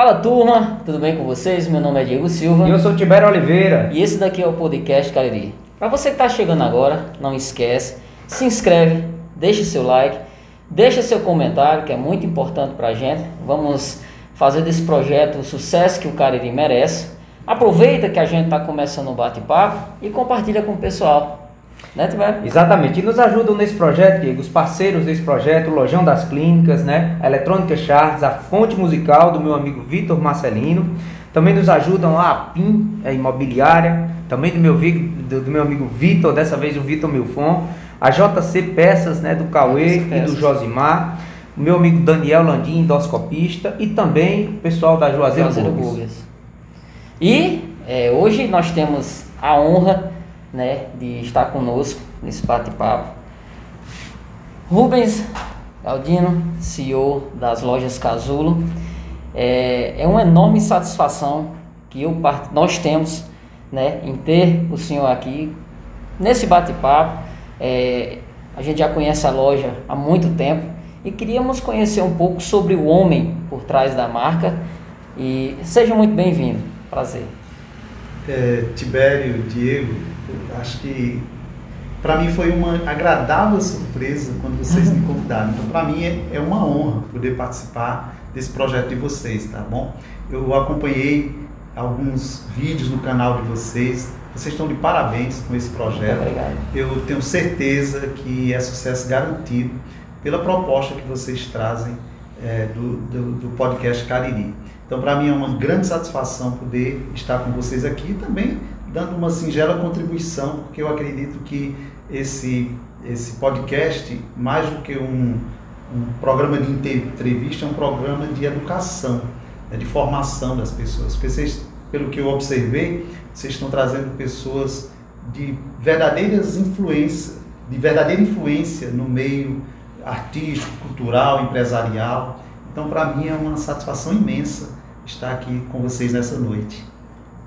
Fala turma, tudo bem com vocês? Meu nome é Diego Silva. E eu sou Tibério Oliveira. E esse daqui é o podcast Cariri. Para você que está chegando agora, não esquece, se inscreve, deixe seu like, deixa seu comentário, que é muito importante para a gente. Vamos fazer desse projeto o sucesso que o Cariri merece. Aproveita que a gente está começando o bate-papo e compartilha com o pessoal. Né, Tiver? Exatamente. E nos ajudam nesse projeto, Diego, os parceiros desse projeto, o Lojão das Clínicas, né? A Eletrônica Charles, a fonte musical do meu amigo Vitor Marcelino. Também nos ajudam a PIN, a imobiliária, também do meu, do, do meu amigo Vitor, dessa vez o Vitor Milfon, a JC Peças, né, do Cauê e do Josimar, o meu amigo Daniel Landim, endoscopista, e também o pessoal da Juazeiro, Juazeiro Burgues. E é, hoje nós temos a honra né, de estar conosco nesse bate-papo. Rubens Galdino, CEO das lojas Casulo. É, é uma enorme satisfação que eu, nós temos né, em ter o senhor aqui nesse bate-papo. É, a gente já conhece a loja há muito tempo e queríamos conhecer um pouco sobre o homem por trás da marca. E seja muito bem-vindo. Prazer. É, Tibério, Diego, acho que para mim foi uma agradável surpresa quando vocês me convidaram. Então, para mim é, é uma honra poder participar desse projeto de vocês, tá bom? Eu acompanhei alguns vídeos no canal de vocês. Vocês estão de parabéns com esse projeto. Obrigado. Eu tenho certeza que é sucesso garantido pela proposta que vocês trazem é, do, do, do podcast Cariri. Então, para mim é uma grande satisfação poder estar com vocês aqui e também dando uma singela contribuição, porque eu acredito que esse, esse podcast, mais do que um, um programa de entrevista, é um programa de educação, né, de formação das pessoas. Vocês, pelo que eu observei, vocês estão trazendo pessoas de verdadeiras influências, de verdadeira influência no meio artístico, cultural, empresarial. Então, para mim é uma satisfação imensa estar aqui com vocês nessa noite.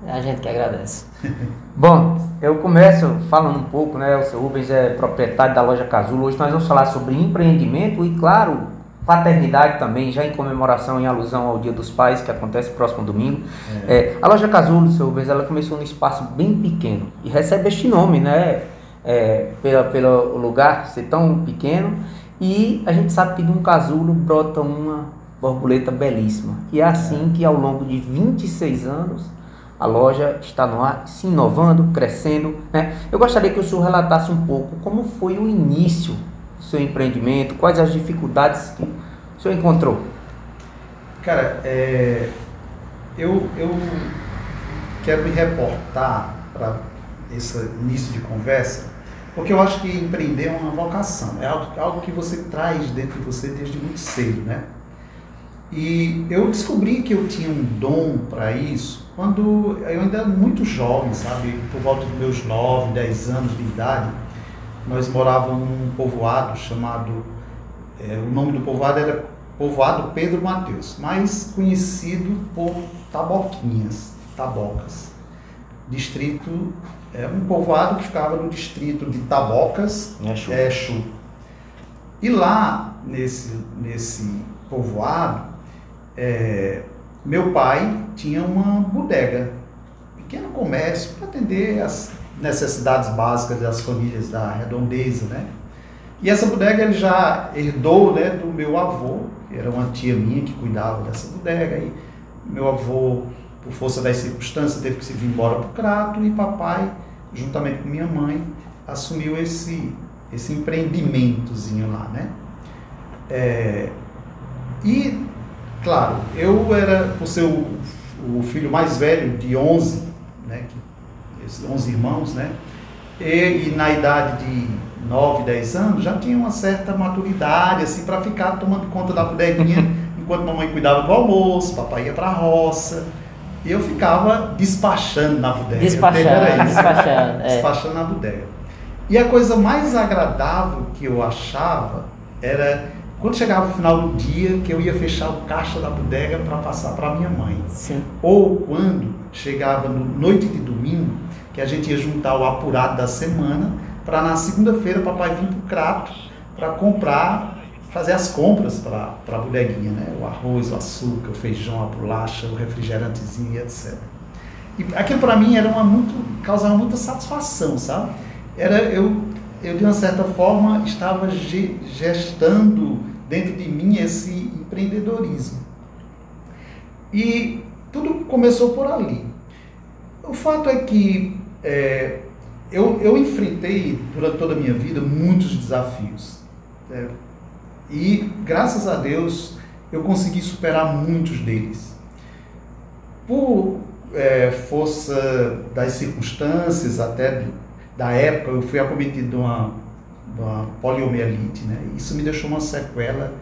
A gente que agradece. Bom, eu começo falando um pouco, né? O seu Rubens é proprietário da loja Casulo. Hoje nós vamos falar sobre empreendimento e, claro, paternidade também, já em comemoração, em alusão ao Dia dos Pais, que acontece próximo domingo. É. É, a loja Casulo, seu Rubens, ela começou num espaço bem pequeno e recebe este nome, né? É, pela, pelo lugar ser tão pequeno. E a gente sabe que de um casulo brota uma borboleta belíssima. E é assim que ao longo de 26 anos a loja está no ar, se inovando, crescendo. Né? Eu gostaria que o senhor relatasse um pouco como foi o início do seu empreendimento, quais as dificuldades que o senhor encontrou. Cara, é, eu, eu quero me reportar para esse início de conversa, porque eu acho que empreender é uma vocação, é algo, algo que você traz dentro de você desde muito cedo, né? E eu descobri que eu tinha um dom para isso quando eu ainda era muito jovem, sabe? Por volta dos meus 9, 10 anos de idade, nós morávamos num povoado chamado. É, o nome do povoado era Povoado Pedro Mateus, mais conhecido por Taboquinhas, Tabocas. Distrito. É um povoado que ficava no distrito de Tabocas, Exu. Exu. E lá, nesse, nesse povoado, é, meu pai tinha uma bodega, pequeno comércio para atender as necessidades básicas das famílias da redondeza, né? E essa bodega ele já herdou, né, do meu avô, que era uma tia minha que cuidava dessa bodega. E meu avô, por força das circunstâncias, teve que se vir embora para o Crato e papai, juntamente com minha mãe, assumiu esse esse empreendimentozinho lá, né? É, e Claro, eu era, por ser o, o filho mais velho de 11, né, 11 irmãos, né, e, e, na idade de 9, 10 anos, já tinha uma certa maturidade, assim, para ficar tomando conta da bodeguinha, enquanto mamãe cuidava do almoço, papai ia para a roça, e eu ficava despachando na bodega. Despachando, despachando. É. Despachando na bodega. E a coisa mais agradável que eu achava era quando chegava o final do dia, que eu ia fechar o caixa da bodega para passar para minha mãe. Sim. Ou quando chegava no noite de domingo, que a gente ia juntar o apurado da semana, para na segunda-feira papai vir para o Crato para comprar fazer as compras para a bodeguinha, né? O arroz, o açúcar, o feijão, a bolacha, o refrigerantezinho, etc. E aquilo para mim era uma muito causava muita satisfação, sabe? Era eu eu de uma certa forma estava gestando dentro de mim esse empreendedorismo. E tudo começou por ali. O fato é que é, eu, eu enfrentei durante toda a minha vida muitos desafios. É, e graças a Deus eu consegui superar muitos deles. Por é, força das circunstâncias, até da época, eu fui acometido de uma, de uma poliomielite. Né? Isso me deixou uma sequela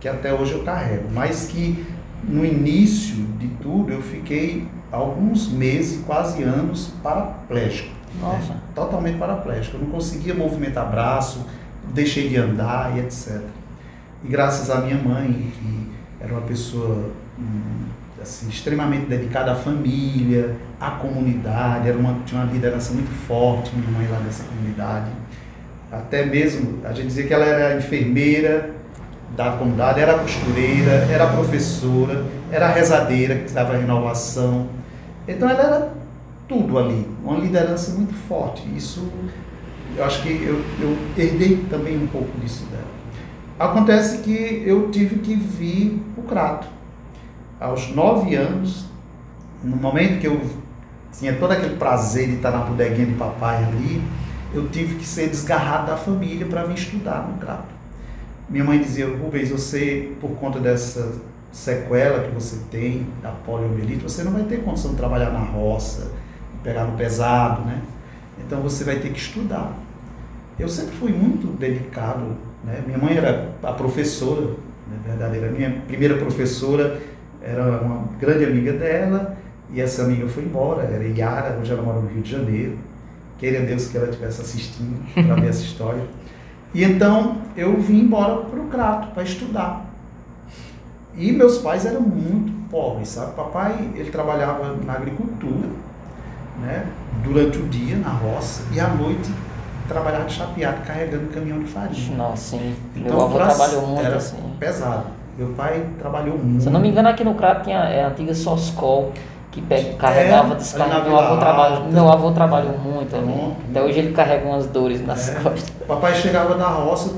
que até hoje eu carrego, mas que no início de tudo eu fiquei alguns meses, quase anos, paraplégico. Nossa. Né? Totalmente paraplégico. Eu não conseguia movimentar braço, deixei de andar e etc. E graças à minha mãe, que era uma pessoa hum, assim, extremamente dedicada à família, à comunidade, era uma, tinha uma liderança muito forte, minha mãe lá nessa comunidade. Até mesmo, a gente dizia que ela era enfermeira da comunidade, era costureira, era professora, era rezadeira, que dava renovação. Então ela era tudo ali, uma liderança muito forte. Isso, eu acho que eu, eu herdei também um pouco disso dela. Acontece que eu tive que vir para o Crato. Aos nove anos, no momento que eu tinha todo aquele prazer de estar na bodeguinha de papai ali, eu tive que ser desgarrado da família para vir estudar no Crato. Minha mãe dizia, Rubens, você, por conta dessa sequela que você tem da poliomielite, você não vai ter condição de trabalhar na roça, pegar no pesado, né? Então você vai ter que estudar. Eu sempre fui muito dedicado né? Minha mãe era a professora, na verdade, era a minha primeira professora, era uma grande amiga dela, e essa amiga foi embora, era Yara, hoje ela mora no Rio de Janeiro. Queria Deus que ela estivesse assistindo para ver essa história. E então eu vim embora para o Crato para estudar. E meus pais eram muito pobres, sabe? Papai, ele trabalhava na agricultura, né? Durante o dia na roça e à noite trabalhava de chapeado, carregando caminhão de farinha. Nossa, sim. Então, Meu avô trabalhou muito era assim. pesado. Meu pai trabalhou muito. Se eu não me engano, aqui no Crato tinha é, a antiga Soscol, que pega, carregava, é, descarregava. Meu avô, trabalhou, meu avô trabalhou muito ali. Até hoje ele carrega umas dores nas é. costas. Papai chegava da roça,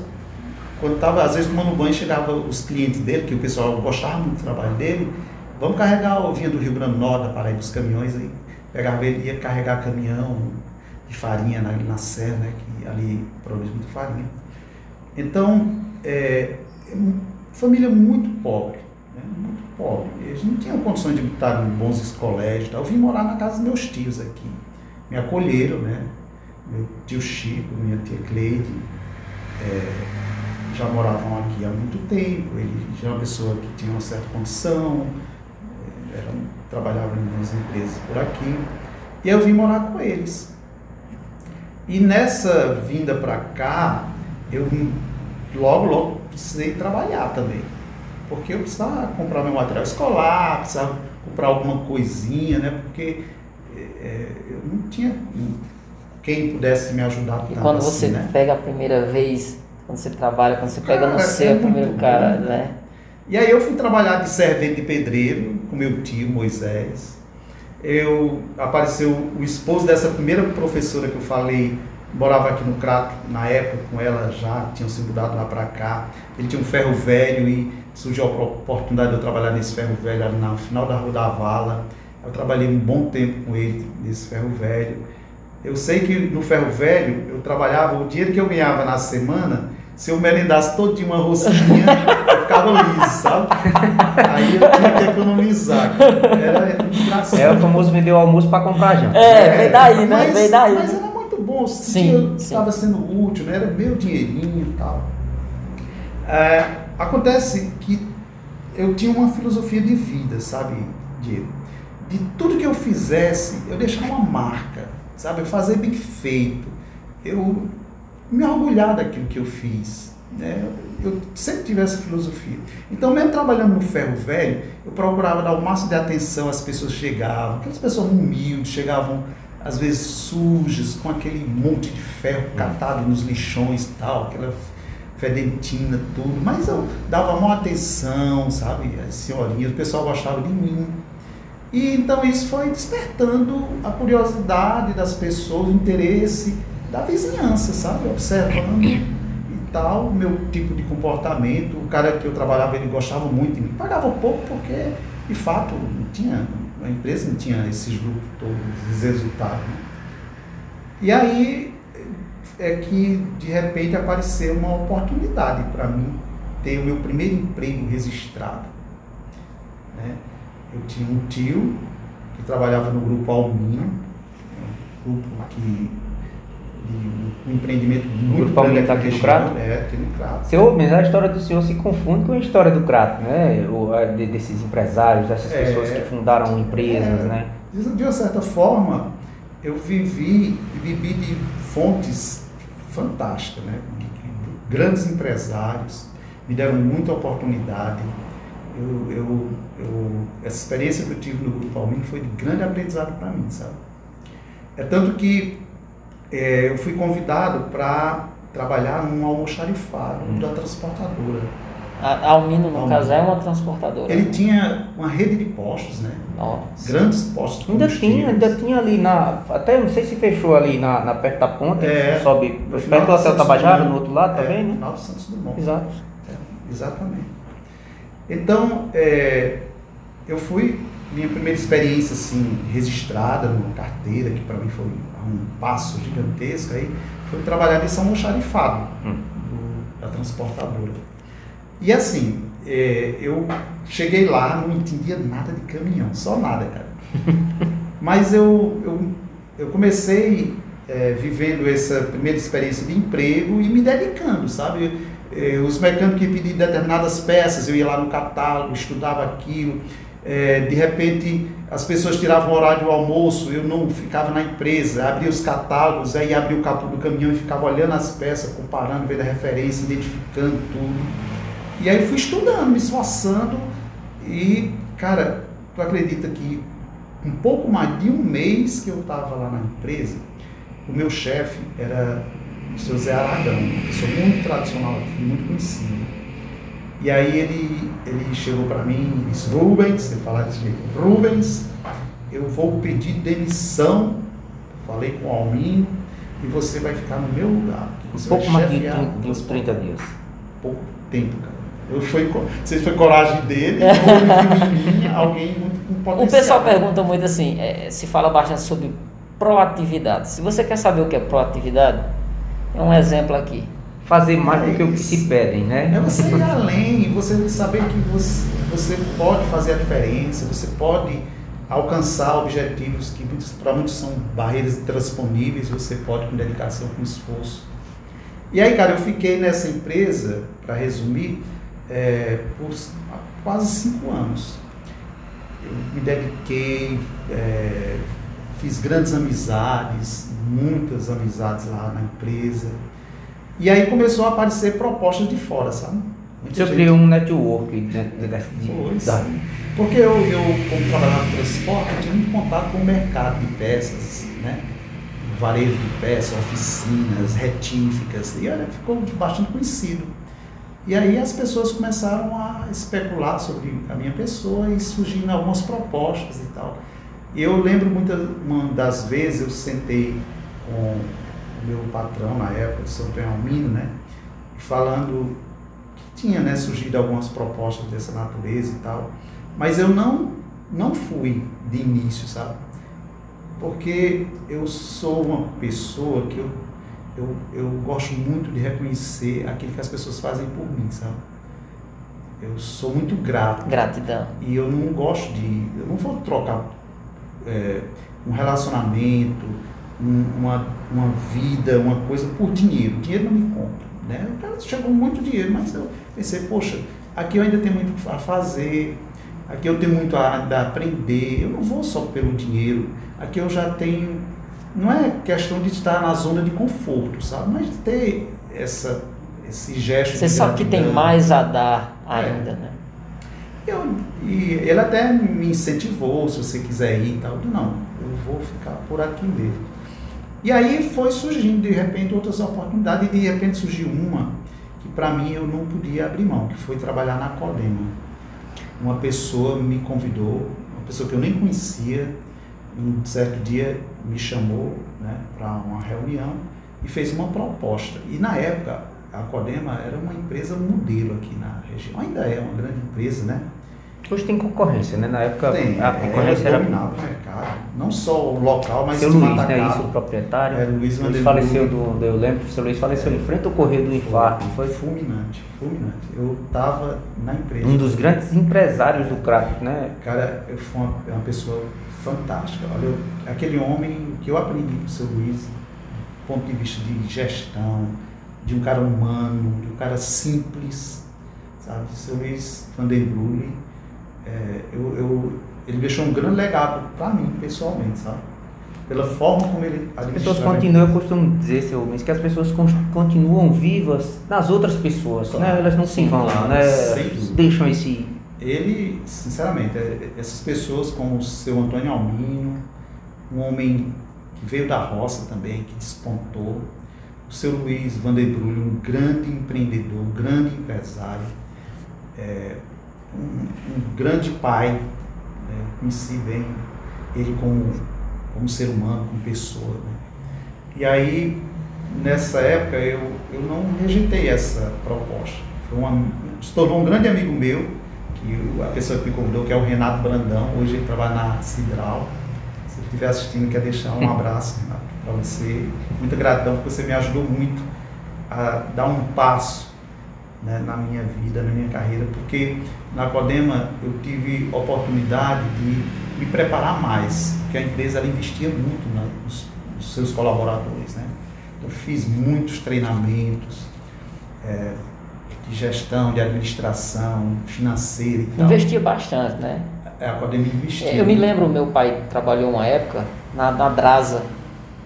quando estava às vezes tomando banho, chegava os clientes dele, que o pessoal gostava muito do trabalho dele. Vamos carregar, o vinha do Rio Grande do Norte, da Paraíba, dos caminhões aí. Pegava ele, ia carregar caminhão, de farinha na, na serra, né, que ali produz muita farinha. Então, é, é família muito pobre, né, muito pobre. Eles não tinham condições de estar em bons colégios. Eu vim morar na casa dos meus tios aqui. Me acolheram, né? Meu tio Chico, minha tia Cleide, é, já moravam aqui há muito tempo. Ele já é uma pessoa que tinha uma certa condição, é, era, trabalhava em algumas empresas por aqui. E eu vim morar com eles. E nessa vinda para cá, eu logo, logo precisei trabalhar também. Porque eu precisava comprar meu material escolar, precisava comprar alguma coisinha, né? Porque é, eu não tinha quem pudesse me ajudar tanto E quando assim, você né? pega a primeira vez, quando você trabalha, quando você cara, pega no seu é primeiro cara, né? E aí eu fui trabalhar de servente de pedreiro com meu tio Moisés eu apareceu o esposo dessa primeira professora que eu falei, morava aqui no Crato na época com ela já, tinham se mudado lá para cá. Ele tinha um ferro velho e surgiu a oportunidade de eu trabalhar nesse ferro velho ali no final da Rua da Vala. Eu trabalhei um bom tempo com ele nesse ferro velho. Eu sei que no ferro velho eu trabalhava, o dinheiro que eu ganhava na semana, se eu merendasse todinho uma rosquinha, eu ficava liso, sabe? Aí eu tinha que economizar. Era engraçado. É o famoso vender o almoço para comprar janta. É, é, veio daí, né? Mas, veio daí. Mas era bom, sim, estava sendo útil, né? era meu dinheirinho e tal. É, acontece que eu tinha uma filosofia de vida, sabe, Diego? De tudo que eu fizesse, eu deixava uma marca, sabe? Eu fazer bem feito. Eu me orgulhar daquilo que eu fiz. Né? Eu sempre tive essa filosofia. Então, mesmo trabalhando no ferro velho, eu procurava dar o máximo de atenção às pessoas que chegavam, aquelas pessoas humildes, chegavam às vezes sujas, com aquele monte de ferro catado nos lixões e tal, aquela fedentina, tudo, mas eu dava maior atenção, sabe? As senhorinhas, o pessoal gostava de mim. E então isso foi despertando a curiosidade das pessoas, o interesse da vizinhança, sabe? Observando e tal, o meu tipo de comportamento. O cara que eu trabalhava, ele gostava muito de mim. Pagava pouco porque, de fato, não tinha, a empresa não tinha esses grupos todos, esses resultados. Né? E aí é que, de repente, apareceu uma oportunidade para mim ter o meu primeiro emprego registrado. Né? Eu tinha um tio que trabalhava no grupo Alminho, um grupo que um empreendimento muito grupo está aqui no Crato? É, aqui no Crato. Seu, mas a história do senhor se confunde com a história do Crato, né? O, de, desses empresários, dessas é, pessoas que fundaram empresas, é, né? De uma certa forma, eu vivi e bebi de fontes fantásticas, né? Grandes empresários me deram muita oportunidade eu, eu, eu, essa experiência que eu tive no Grupo Almin foi de grande aprendizado para mim, sabe? É tanto que é, eu fui convidado para trabalhar num almoxarifado hum. da transportadora. A Almino, no Almino. caso, é uma transportadora. Ele tinha uma rede de postos, né? Nossa. Grandes postos. Ainda tinha, ainda tinha ali na. Até não sei se fechou ali na, na perto da ponte, é, sobe. Perto do Hotel Tabajara, no outro lado é, também, né? Final do Santos Dumont. Exato. É, exatamente. Então, é, eu fui, minha primeira experiência assim, registrada numa carteira, que para mim foi um passo gigantesco, aí foi trabalhar nesse almoxarifado hum. do, da transportadora. E assim, é, eu cheguei lá, não entendia nada de caminhão, só nada, cara. Mas eu, eu, eu comecei é, vivendo essa primeira experiência de emprego e me dedicando, sabe? Eh, os mecânicos que pediam determinadas peças, eu ia lá no catálogo, estudava aquilo. Eh, de repente, as pessoas tiravam o horário do almoço, eu não ficava na empresa, abria os catálogos, aí abria o capô do caminhão e ficava olhando as peças, comparando, vendo a referência, identificando tudo. E aí fui estudando, me esforçando e, cara, tu acredita que um pouco mais de um mês que eu estava lá na empresa, o meu chefe era o seu Zé Aragão, uma pessoa muito tradicional aqui, muito conhecida. E aí ele, ele chegou para mim e disse, Rubens, ele fala desse jeito, Rubens, eu vou pedir demissão, falei com o Alminho, e você vai ficar no meu lugar. Você Pouco mais de, uns 30 dias. Pouco tempo, cara. Eu fui, se foi coragem dele ou mim, alguém muito com potencial. O pessoal pergunta muito assim, é, se fala bastante sobre proatividade. Se você quer saber o que é proatividade, é um exemplo aqui. Fazer mais do que o que se pedem, né? É você ir além, você saber que você, você pode fazer a diferença, você pode alcançar objetivos que para muitos são barreiras intransponíveis, você pode com dedicação, com esforço. E aí, cara, eu fiquei nessa empresa, para resumir, é, por quase cinco anos. Eu me dediquei, é, fiz grandes amizades, muitas amizades lá na empresa. E aí começou a aparecer propostas de fora, sabe? Muita Você criou um network dentro de, de, da... Porque eu, eu, como trabalhava no transporte, eu tinha muito contato com o mercado de peças, né? Varejo de peças, oficinas, retíficas, e olha, ficou bastante conhecido. E aí as pessoas começaram a especular sobre a minha pessoa e surgindo algumas propostas e tal. Eu lembro muitas uma das vezes eu sentei com meu patrão na época, o São Almino, né? Falando que tinha né, surgido algumas propostas dessa natureza e tal. Mas eu não, não fui de início, sabe? Porque eu sou uma pessoa que eu, eu, eu gosto muito de reconhecer aquilo que as pessoas fazem por mim, sabe? Eu sou muito grato. Gratidão. E eu não gosto de. Eu não vou trocar é, um relacionamento, um, uma, uma vida, uma coisa por dinheiro. Dinheiro não me compra. Né? O cara chegou muito dinheiro, mas eu pensei, poxa, aqui eu ainda tenho muito a fazer, aqui eu tenho muito a, a aprender, eu não vou só pelo dinheiro, aqui eu já tenho. Não é questão de estar na zona de conforto, sabe? Mas de ter essa, esse gesto. Você sabe que tem mais a dar ainda, é. né? Eu, e ele até me incentivou, se você quiser ir e tal. não, eu vou ficar por aqui mesmo. E aí foi surgindo de repente outras oportunidades, e de repente surgiu uma que para mim eu não podia abrir mão, que foi trabalhar na Codema. Uma pessoa me convidou, uma pessoa que eu nem conhecia, um certo dia me chamou né, para uma reunião e fez uma proposta. E na época a Codema era uma empresa modelo aqui na região, ainda é uma grande empresa, né? Hoje tem concorrência, né? Na época Tem, a concorrência é, era. dominava o mercado, não só o local, mas Seu Luiz, né? Isso, o proprietário. É, Luiz Vanderbilt. faleceu do, Eu lembro que o seu Luiz faleceu em frente ao correio do infarto. Foi Foi fulminante, fulminante. Eu estava na empresa. um dos grandes empresários do crack, né? Cara, eu fui uma, uma pessoa fantástica. Olha, eu- aquele homem que eu aprendi com o seu Luiz, do ponto de vista de gestão, de um cara humano, de um cara simples, sabe? O seu Luiz Vandenbrulli, é, eu, eu, ele deixou um grande legado para mim, pessoalmente, sabe? Pela forma como ele As pessoas continuam, eu costumo dizer, seu Luiz, que as pessoas con- continuam vivas nas outras pessoas, Claro. né? Elas não se vão, claro, né? Deixam esse. Ele, sinceramente, é- essas pessoas como o seu Antônio Almino, um homem que veio da roça também, que despontou, o seu Luiz Vanderbrulho, um grande empreendedor, um grande empresário, é, um, um grande pai, né? conheci bem ele como, como ser humano, como pessoa. né? E aí, nessa época, eu, eu não rejeitei essa proposta. Foi uma, se tornou um grande amigo meu, que a pessoa que me convidou, que é o Renato Brandão, hoje ele trabalha na Cidral. Se ele estiver assistindo, quer deixar um abraço, para você. Muita gratidão, porque você me ajudou muito a dar um passo né, na minha vida, na minha carreira, porque na Codema eu tive oportunidade de me preparar mais, porque a empresa investia muito na- nos, nos seus colaboradores. Né? Eu fiz muitos treinamentos é, de gestão, de administração, financeira e tal. Investia bastante, né? É, a Codema investiu. Eu me lembro, meu pai trabalhou uma época na, na Drasa,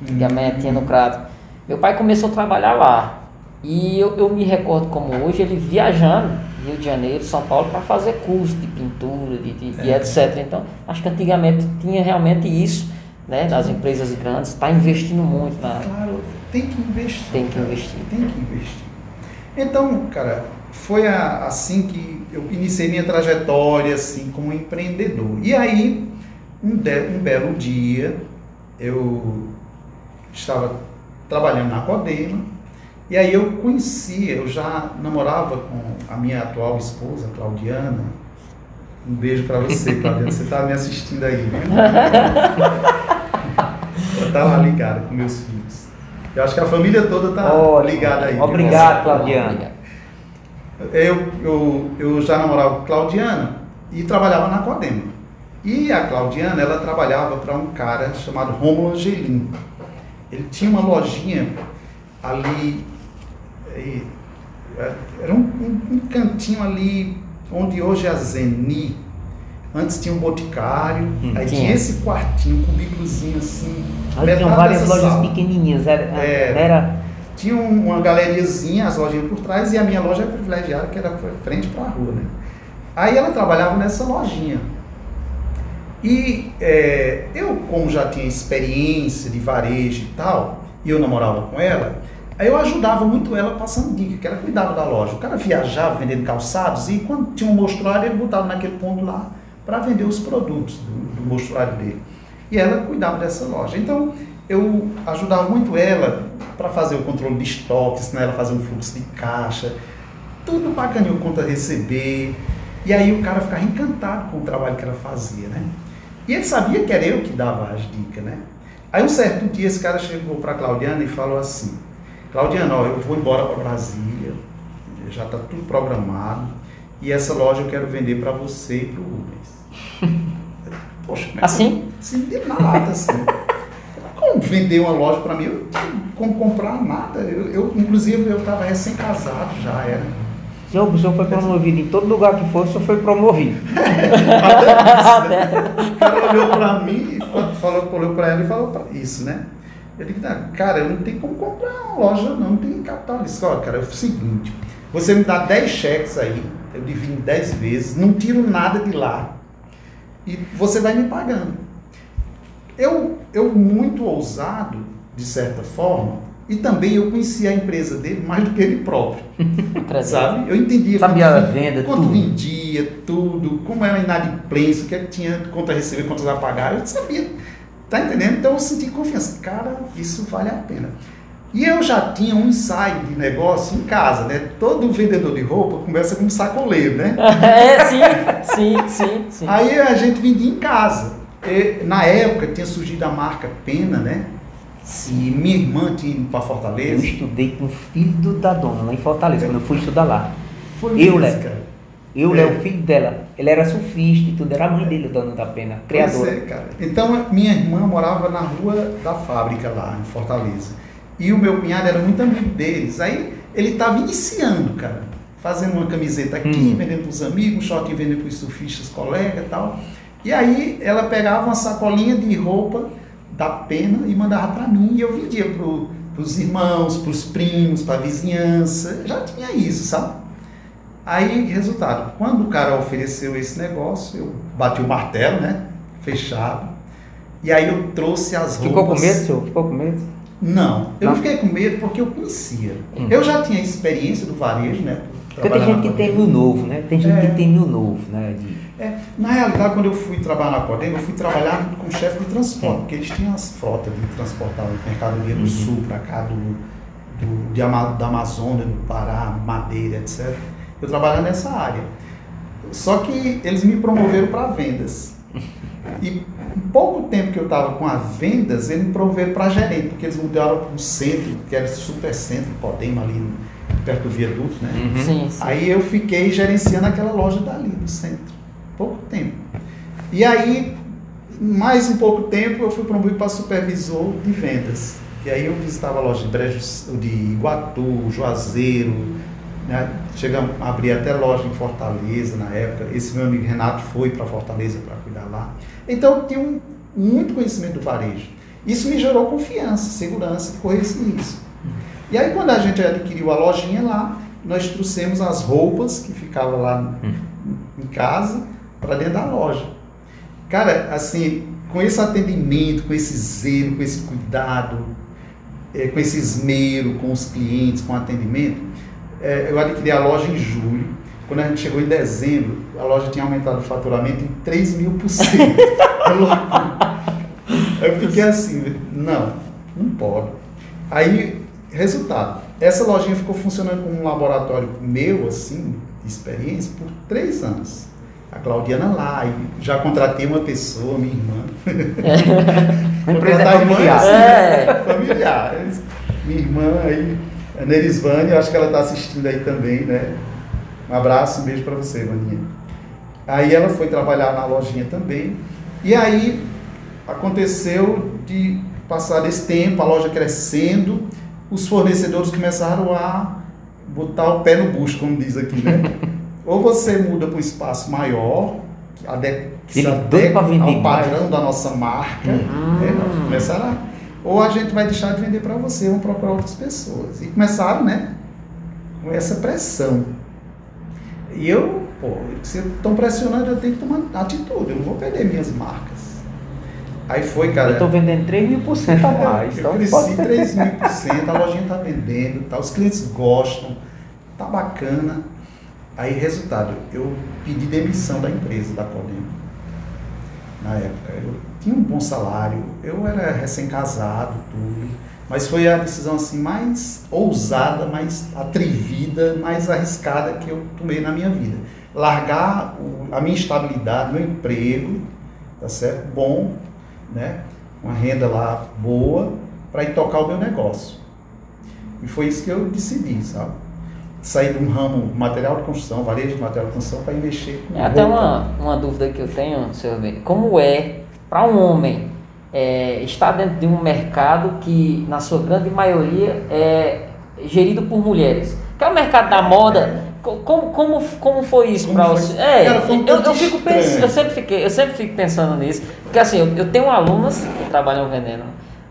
que a minha tinha no Crato. Meu pai começou a trabalhar lá. E eu, eu me recordo como hoje, ele viajando Rio de Janeiro, São Paulo, para fazer curso de pintura, de, de, de É. etc. Então, acho que antigamente tinha realmente isso, né? Das empresas grandes, está investindo muito na. Claro, tem que investir. Tem que cara. investir. Tem que investir. Então, cara, foi a- assim que eu iniciei minha trajetória assim como empreendedor. E aí, um, de- um belo dia, eu estava trabalhando na Codema e aí eu conhecia, eu já namorava com a minha atual esposa, Claudiana. Um beijo para você, Claudiana. Você está me assistindo aí, né? Ela tá lá ligada com meus filhos. Eu acho que a família toda tá Ótimo. ligada aí. Obrigado, Claudiana. Eu, eu, eu já namorava com Claudiana e trabalhava na Codema. E a Claudiana, ela trabalhava para um cara chamado Romulo Angelim. Ele tinha uma lojinha ali, eh, era um, um- um cantinho ali onde hoje é a Zeni. Antes tinha um boticário, Hum, aí tinha. tinha esse quartinho, um cubículozinho assim. Ali tinham várias lojas sala. pequenininhas, era, É. era Tinha um- uma galeriazinha, as lojinhas por trás, e a minha loja é privilegiada, que era frente para a rua, né? Aí ela trabalhava nessa lojinha. E é, eu, como já tinha experiência de varejo e tal, e eu namorava com ela, aí eu ajudava muito ela passando dica, que ela cuidava da loja. O cara viajava vendendo calçados e quando tinha um mostruário, ele botava naquele ponto lá para vender os produtos do, do mostruário dele. E ela cuidava dessa loja. Então, eu ajudava muito ela para fazer o controle de estoque, ensinar ela fazer um fluxo de caixa, tudo bacaninho quanto a receber. E aí o cara ficava encantado com o trabalho que ela fazia, né? E ele sabia que era eu que dava as dicas, né? Aí um certo dia esse cara chegou para Claudiana e falou assim: Claudiana, ó, eu vou embora para Brasília, já está tudo programado, e essa loja eu quero vender para você e para o Rubens. Poxa, como é que Assim? Sim, de nada, assim. Como vender uma loja para mim? Eu não tinha como comprar nada. Eu, eu, inclusive, eu estava recém-casado já, era. Senhor, o senhor foi promovido em todo lugar que for, o senhor foi promovido. Até isso, né? O cara olhou para mim, fa- falou, olhou para ela e falou pra isso, né? Eu digo, "Não, cara, eu não tenho como comprar uma loja, não, não tenho capital. Ele disse, olha, cara, é o seguinte, você me dá 10 cheques aí, eu divido em 10 vezes, não tiro nada de lá e você vai me pagando. Eu, eu muito ousado, de certa forma, E também eu conhecia a empresa dele mais do que ele próprio. sabe? Eu entendia Sabia a venda, quanto tudo. vendia, tudo, como era inadimplência, o que é que tinha conta a receber, quantas a pagar. Eu sabia. Tá entendendo? Então eu senti confiança. Cara, isso vale a pena. E eu já tinha um ensaio de negócio em casa, né? Todo vendedor de roupa começa com um sacoleiro, né? É, sim, sim, sim, sim. Aí a gente vendia em casa. E, na época tinha surgido a marca Pena, né? E minha irmã tinha ido para Eu Fortaleza. estudei com o filho da dona, lá em Fortaleza, quando eu fui estudar lá. Foi Eu, cara. Eu, É. Léo, filho dela. Ele era surfista e tudo, era a mãe dele, dona da pena, Pois criadora. é, cara. Então, minha irmã morava na rua da fábrica lá, em Fortaleza. E o meu cunhado era muito amigo deles. Aí, ele estava iniciando, cara. Fazendo uma camiseta aqui, Hum. vendendo para os amigos, um shortinho vendendo para os surfistas, colegas e tal. E aí, ela pegava uma sacolinha de roupa da pena e mandava para mim. E eu vendia para os irmãos, para os primos, para a vizinhança. Já tinha isso, sabe? Aí, resultado, quando o cara ofereceu esse negócio, eu bati o martelo, né? Fechado. E aí eu trouxe as roupas. Ficou com medo, senhor? Ficou com medo? Não, eu Não? não fiquei com medo porque eu conhecia. Hum. Eu já tinha experiência do varejo, né? Porque tem gente que tem mil novo, né? Tem gente É. que tem mil novo, né? De- É, na realidade, quando eu fui trabalhar na Codema, eu fui trabalhar com chefe de transporte, porque eles tinham as frotas de transportar mercadoria do Uhum. sul para cá, do, do, de da Amazônia, do Pará, Madeira, etc. Eu trabalhava nessa área. Só que eles me promoveram para vendas. E pouco tempo que eu estava com as vendas, eles me promoveram para gerente, porque eles mudaram para um centro, que era super centro, Codema, ali perto do viaduto, né? Sim, sim. Aí eu fiquei gerenciando aquela loja dali do centro. Pouco tempo. E aí, mais um pouco tempo, eu fui promovido para supervisor de vendas. E aí eu visitava a loja de Brejo, de Iguatu, Juazeiro, né? Chegamos a abrir até loja em Fortaleza na época. Esse meu amigo Renato foi para Fortaleza para cuidar lá. Então eu tinha um, muito conhecimento do varejo. Isso me gerou confiança, segurança de correr risco. E aí quando a gente adquiriu a lojinha lá, nós trouxemos as roupas que ficavam lá em casa para dentro da loja. Cara, assim, com esse atendimento, com esse zelo, com esse cuidado, eh, com esse esmero com os clientes, com o atendimento, eh, eu adquiri a loja em julho. Quando a gente chegou em dezembro, a loja tinha aumentado o faturamento em 3 mil por cento. É. Eu fiquei assim, não, não pode. Aí, resultado, essa lojinha ficou funcionando como um laboratório meu, assim, de experiência, por três anos. A Claudiana lá, e já contratei uma pessoa, minha irmã. É Contratar a irmã, familiar. assim, É. familiar. Minha irmã aí, a Nerisvane, eu acho que ela está assistindo aí também, né? Um abraço, um beijo para você, Vaninha. Aí ela foi trabalhar na lojinha também. E aí aconteceu de passar desse tempo, a loja crescendo, os fornecedores começaram a botar o pé no bucho, como diz aqui, né? Ou você muda para um espaço maior, que ade- que se adequa ao padrão da nossa marca, Hum. né? Começaram a- ou a gente vai deixar de vender para você, vamos procurar outras pessoas. E começaram, né? Com essa pressão. E eu, pô, se estão pressionando, eu tenho que tomar atitude, eu não vou perder minhas marcas. Aí foi, cara. Eu tô vendendo 3 mil por cento a mais. Eu então cresci pode- 3 mil por cento, a lojinha tá vendendo, tá, os clientes gostam, tá bacana. Aí, resultado, eu pedi demissão da empresa, da Codema. Na época, eu tinha um bom salário, eu era recém-casado, tudo. Mas foi a decisão assim mais ousada, mais atrevida, mais arriscada que eu tomei na minha vida. Largar o- a minha estabilidade, meu emprego, tá certo? Bom, né? Uma renda lá boa para ir tocar o meu negócio. E foi isso que eu decidi, sabe? Sair de um ramo material de construção, varejo de material de construção para investir É até roupa. uma, uma dúvida que eu tenho, senhor. Como é para um homem é, estar dentro de um mercado que, na sua grande maioria, é gerido por mulheres? Que é o mercado da moda. Co- Como, como, como foi isso para você? É, Cara, um eu, eu fico pensando, eu sempre fiquei, eu sempre fico pensando nisso, porque assim, eu, eu tenho alunas que trabalham vendendo,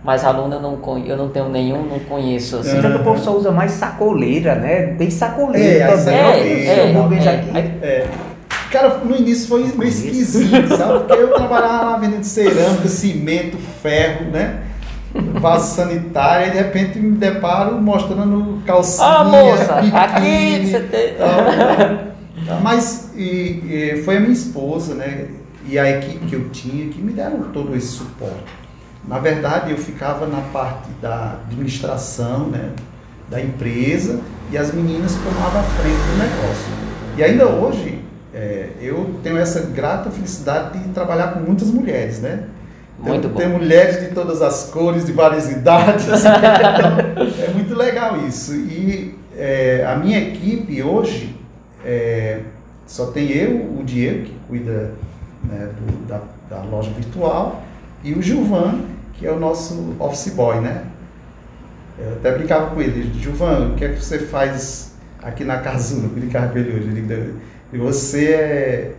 mas aluno eu não, eu não tenho nenhum, não conheço assim. Então o povo só usa mais sacoleira, né? Tem sacoleira É, também. é, é, aqui. aí- É. Cara, no início foi meio esquisito, sabe? Porque eu trabalhava lá vendendo cerâmica, cimento, ferro, né? vaso sanitário, e de repente me deparo mostrando calcinha, Ah, moça, biquíni, aqui você tem. tal, tal. Mas e, e foi a minha esposa, né? E a equipe que eu tinha que me deram todo esse suporte. Na verdade, eu ficava na parte da administração, né? Da empresa e as meninas tomavam a frente do negócio. E ainda hoje, é, eu tenho essa grata felicidade de trabalhar com muitas mulheres, né? Então, Muito bom. Tem mulheres de todas as cores, de várias idades. Então, é muito legal isso. E é, a minha equipe hoje é, só tem eu, o Diego, que cuida né, do- da, da loja virtual, e o Gilvan, que é o nosso office boy, né? Eu até brincava com ele, Gilvan, o que é que você faz aqui na Casuna? Eu brincava com ele hoje. Ele, digo, você é,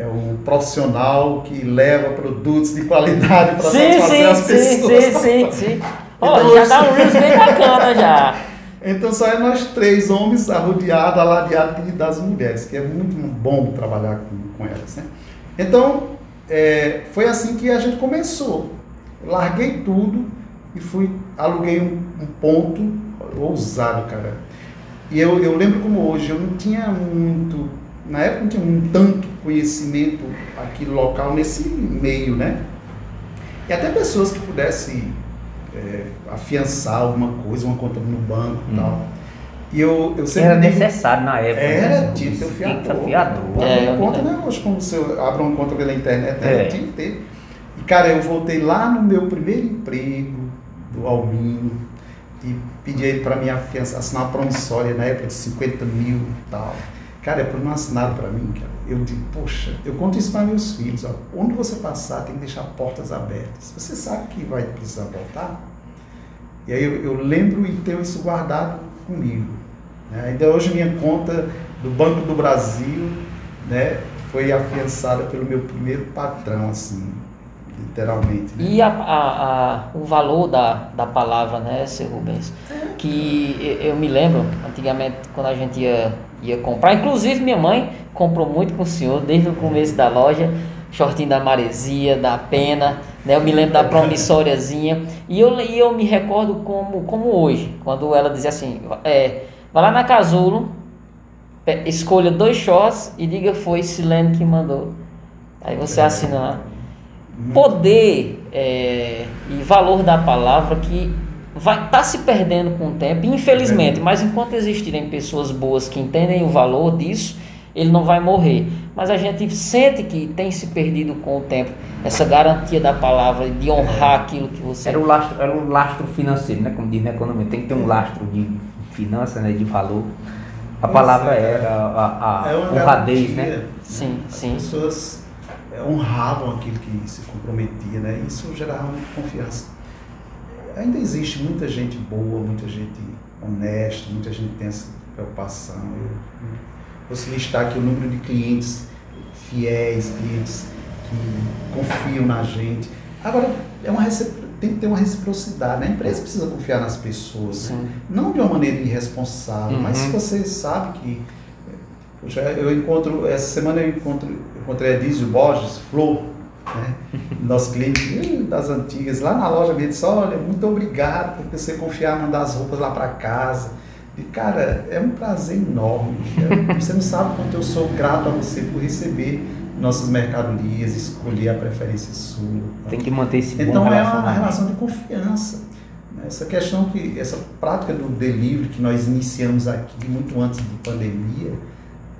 é um profissional que leva produtos de qualidade para satisfazer sim, as sim, pessoas. sim, sim, sim. Ó, Então, já dá um Reels bem bacana já. Então só é nós três homens arrodeados, aladeados de- das mulheres, que é muito bom trabalhar com, com elas. Né? Então, é, foi assim que a gente começou. Larguei tudo e fui, aluguei um, um ponto ousado, cara. E eu, eu lembro como hoje, eu não tinha muito, na época não tinha um tanto conhecimento aqui local nesse meio, né? E até pessoas que pudessem é, afiançar alguma coisa, uma conta no banco e Hum. tal. E eu, eu sempre Era digo- necessário na época. era, né? tinha que ter o fiador. Tinha que ter fiador. É, uma eu conta, né? Hoje, como você abre uma conta pela internet, né? É. tinha que ter. Cara, eu voltei lá no meu primeiro emprego do Alminho e pedi ele para mim afiançar, assinar uma promissória na época de 50 mil e tal. Cara, é por não assinaram para mim, cara. Eu digo, poxa, eu conto isso para meus filhos, ó. Onde você passar, tem que deixar portas abertas. Você sabe que vai precisar voltar? E aí eu, eu lembro e tenho isso guardado comigo. né? Ainda hoje minha conta do Banco do Brasil né, foi afiançada pelo meu primeiro patrão, assim, literalmente. né? E a, a- a- o valor da, da palavra, né, seu Rubens? Que eu, me lembro, antigamente, quando a gente ia, ia comprar, inclusive minha mãe comprou muito com o senhor desde o começo da loja, shortinho da maresia, da pena, né? Eu me lembro da promissóriazinha. E eu, e eu me recordo como, como hoje, quando ela dizia assim, é, vai lá na Casulo, escolha dois shorts e diga foi Silene que mandou. Aí você assina lá poder é, e valor da palavra que vai tá se perdendo com o tempo, infelizmente, mas enquanto existirem pessoas boas que entendem o valor disso, ele não vai morrer. Mas a gente sente que tem se perdido com o tempo essa garantia da palavra de honrar aquilo que você Era o lastro, era o lastro financeiro, né? Como diz na economia, tem que ter um lastro de finança, né? De valor. A palavra é. era a, a É honradez, né? Sim, As sim. pessoas é, honravam aquilo que se comprometia, né? Isso gerava muita confiança. Ainda existe muita gente boa, muita gente honesta, muita gente tem essa preocupação. Eu posso listar aqui o número de clientes fiéis, clientes que confiam na gente. Agora, é uma tem que ter uma reciprocidade. né? A empresa precisa confiar nas pessoas. né? Sim. Não de uma maneira irresponsável, mas se Uhum. você sabe que. Poxa, eu encontro. Essa semana eu encontro, encontrei a Dísio Borges, Flor, né? nosso cliente ih, das antigas, lá na loja me disse: Olha, muito obrigado por você confiar, mandar as roupas lá para casa. E, cara, é um prazer enorme. É- Você não sabe quanto eu sou grato a você por receber nossas mercadorias, escolher a preferência sua. tá? Tem que manter esse bom Então é uma relação de confiança. né? Essa questão que, essa prática do delivery que nós iniciamos aqui muito antes da pandemia,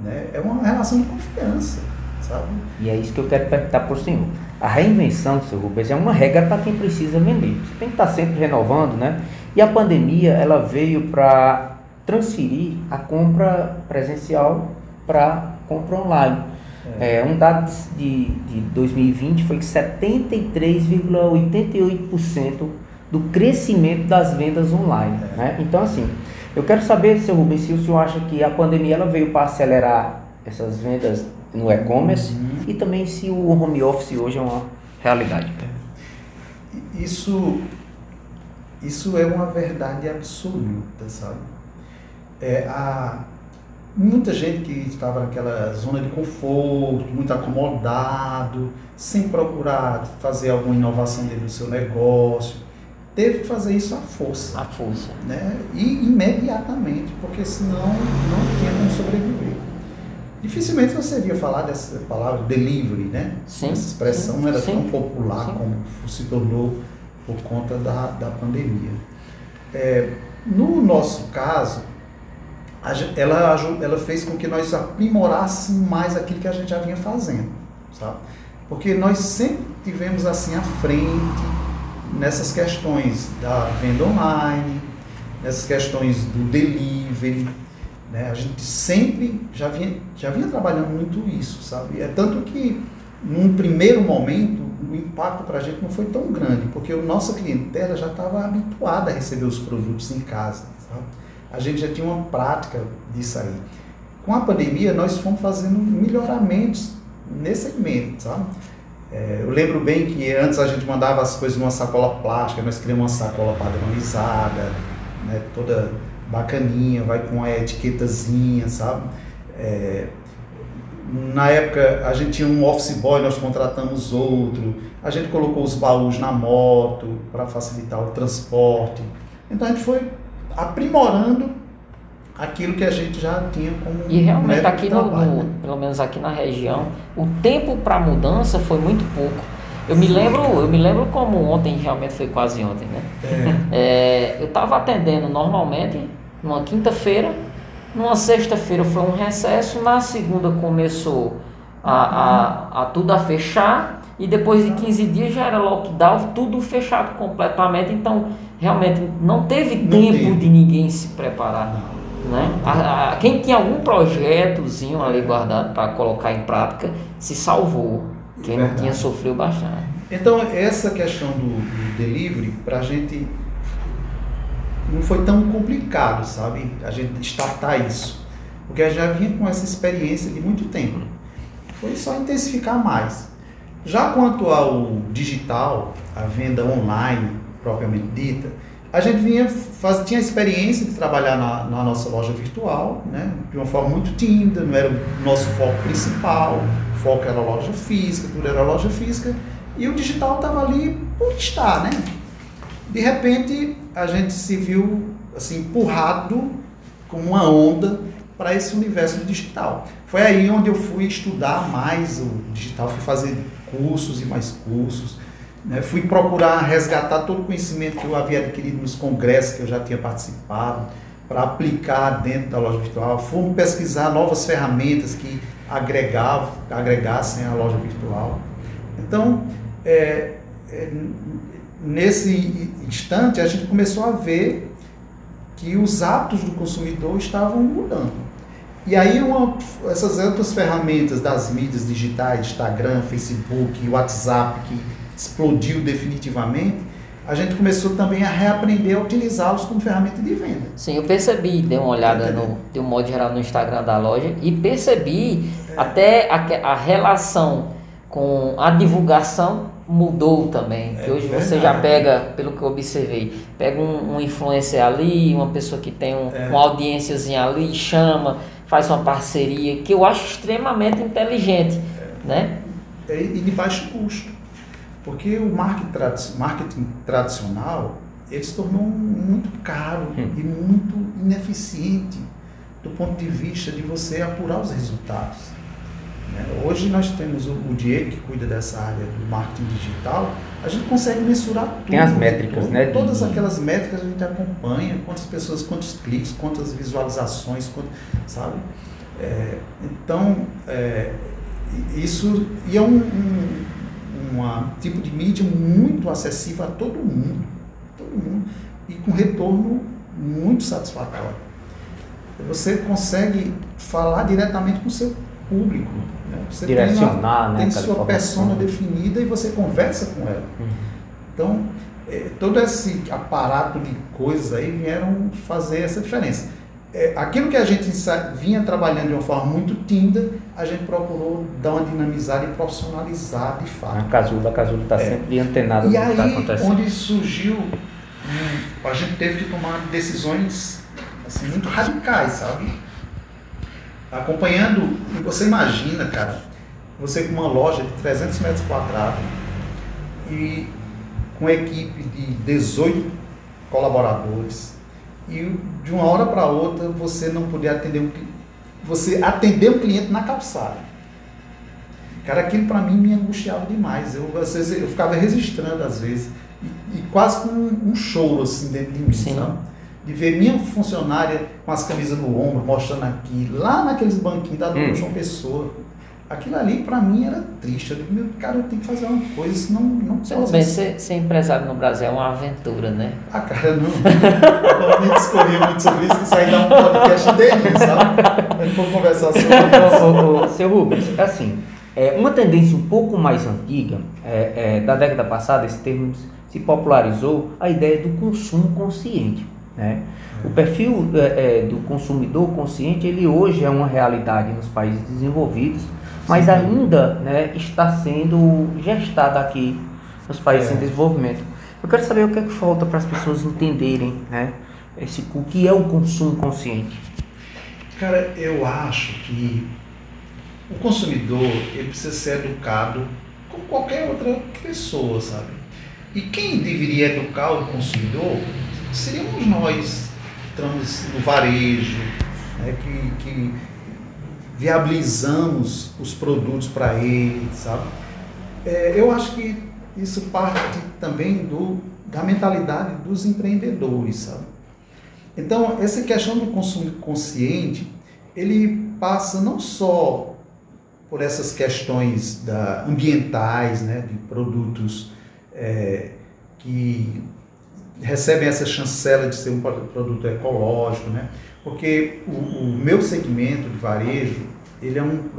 né, é uma relação de confiança, sabe? E é isso que eu quero perguntar para o senhor. A reinvenção, seu Rubens, é uma regra para quem precisa vender. Você tem que estar sempre renovando, né? E a pandemia, ela veio para transferir a compra presencial para compra online. É, um dado de, de 2020 foi que 73,88% do crescimento das vendas online. É. Né? Então, assim, eu quero saber, seu Rubens, se o senhor acha que a pandemia ela veio para acelerar essas vendas no e-commerce Uhum. e também se o home office hoje é uma realidade. Isso, isso é uma verdade absoluta, sabe? É, a, muita gente que estava naquela zona de conforto, muito acomodado, sem procurar fazer alguma inovação dentro do seu negócio, teve que fazer isso à força. À força. Né? E imediatamente, porque senão não tinha como sobreviver. Dificilmente você via falar dessa palavra delivery, né? Sim, Essa expressão sim, não era sim, tão popular sim. como se tornou por conta da, da pandemia. É, no nosso caso, ela, ela fez com que nós aprimorássemos mais aquilo que a gente já vinha fazendo, sabe? Porque nós sempre tivemos assim à frente nessas questões da venda online, nessas questões do delivery, né? A gente sempre já vinha, já vinha trabalhando muito isso, sabe? É tanto que num primeiro momento o impacto para a gente não foi tão grande, porque a nossa clientela já estava habituada a receber os produtos em casa, sabe? A gente já tinha uma prática disso aí. Com a pandemia, nós fomos fazendo melhoramentos nesse segmento, sabe? É, eu lembro bem que antes a gente mandava as coisas numa sacola plástica, nós criamos uma sacola padronizada, né, toda bacaninha, vai com a etiquetazinha, sabe? É, na época a gente tinha um office boy, nós contratamos outro, a gente colocou os baús na moto para facilitar o transporte. Então a gente foi aprimorando aquilo que a gente já tinha como E realmente aqui no, trabalho, no- né? pelo menos aqui na região, o tempo para mudança foi muito pouco. Eu me lembro, eu me lembro como ontem, realmente foi quase ontem, né? É, É, eu estava atendendo normalmente numa quinta-feira, numa sexta-feira foi um recesso, na segunda começou a, a, a tudo a fechar e depois de 15 dias já era lockdown, tudo fechado completamente, então realmente não teve Não tempo teve. de ninguém se preparar. não. Né? A- a- quem tinha algum projetozinho ali guardado para colocar em prática se salvou. Quem não Verdade. tinha sofreu bastante. Então, essa questão do, do delivery, para a gente, não foi tão complicado, sabe? A gente startar isso. Porque a gente já vinha com essa experiência de muito tempo. Foi só intensificar mais. Já quanto ao digital, a venda online, propriamente dita, a gente vinha faz, tinha a experiência de trabalhar na, na nossa loja virtual, né? de uma forma muito tímida, não era o nosso foco principal, o foco era a loja física, tudo era loja física, e o digital estava ali por estar, né? De repente, a gente se viu assim empurrado como uma onda para esse universo do digital. Foi aí onde eu fui estudar mais o digital, fui fazer cursos e mais cursos? Fui procurar resgatar todo o conhecimento que eu havia adquirido nos congressos que eu já tinha participado para aplicar dentro da loja virtual. Fui pesquisar novas ferramentas que agregavam, agregassem a loja virtual. Então, é, é, nesse instante, a gente começou a ver que os hábitos do consumidor estavam mudando. E aí, uma, essas outras ferramentas das mídias digitais, Instagram, Facebook, WhatsApp, que explodiu definitivamente, a gente começou também a reaprender a utilizá-los como ferramenta de venda. Sim, eu percebi, dei uma olhada Entendeu? no, de um modo geral no Instagram da loja e percebi até a, a relação com a divulgação mudou também. É que hoje você já verdade. pega, pelo que eu observei, pega um, um influencer ali, uma pessoa que tem um, É. uma audiênciazinha ali, chama, faz uma parceria, que eu acho extremamente inteligente, né? É, e de baixo custo. Porque o marketing, tradi- marketing tradicional ele se tornou muito caro Hum. e muito ineficiente do ponto de vista de você apurar os resultados. né? Hoje nós temos o, o Diego que cuida dessa área do marketing digital, a gente consegue mensurar tudo. Tem as métricas, né, Todas aquelas métricas a gente acompanha, quantas pessoas, quantos cliques, quantas visualizações, sabe? É, então, é, isso e é um, um uma tipo de mídia muito acessível a todo mundo, todo mundo e com retorno muito satisfatório. Você consegue falar diretamente com o seu público, né? Você tem, Direcionar, uma, né, tem sua persona definida e você conversa com ela. Uhum. Então, eh, todo esse aparato de coisas aí vieram fazer essa diferença. Eh, aquilo que a gente vinha trabalhando de uma forma muito tímida, a gente procurou dar uma dinamizada e profissionalizar de fato. A Casulo, a Casulo está É. sempre antenada E do que está aí, acontecendo. onde surgiu, hum, a gente teve que tomar decisões assim, muito radicais, sabe? Acompanhando, você imagina, cara, você com uma loja de 300 metros quadrados e com equipe de 18 colaboradores, e de uma hora para outra você não poder atender um você atender um cliente na calçada. Cara, aquilo para mim me angustiava demais. Eu, às vezes, eu ficava registrando às vezes, e, e quase com um, um, choro assim dentro de mim, Sim. sabe? De ver minha funcionária com as camisas no ombro, mostrando aqui, lá naqueles banquinhos da Dona hum. João Pessoa aquilo ali para mim era triste. Eu digo, meu cara, eu tenho que fazer uma coisa, senão não Pelo bem, ser, ser, empresário no Brasil é uma aventura, né? Ah, cara, não. eu não discorria muito sobre isso, isso aí dá um podcast dele, sabe? A gente for conversar sobre isso. seu Rubens, é assim, é, uma tendência um pouco mais antiga, é, é, da década passada, esse termo se popularizou, a ideia do consumo consciente. Né? O perfil é, é do consumidor consciente, ele hoje é uma realidade nos países desenvolvidos, mas ainda né, está sendo gestada aqui nos países é. em desenvolvimento. Eu quero saber o que é que falta para as pessoas entenderem né, esse, o que é o consumo consciente. Cara, eu acho que o consumidor ele precisa ser educado como qualquer outra pessoa, sabe? E quem deveria educar o consumidor seríamos nós, que estamos no varejo, né, que, que viabilizamos os produtos para ele, sabe? É, eu acho que isso parte também do, da mentalidade dos empreendedores, sabe? Então, essa questão do consumo consciente, ele passa não só por essas questões da, ambientais, né, de produtos é, que recebem essa chancela de ser um produto ecológico, né? Porque o, o meu segmento de varejo, ele é um,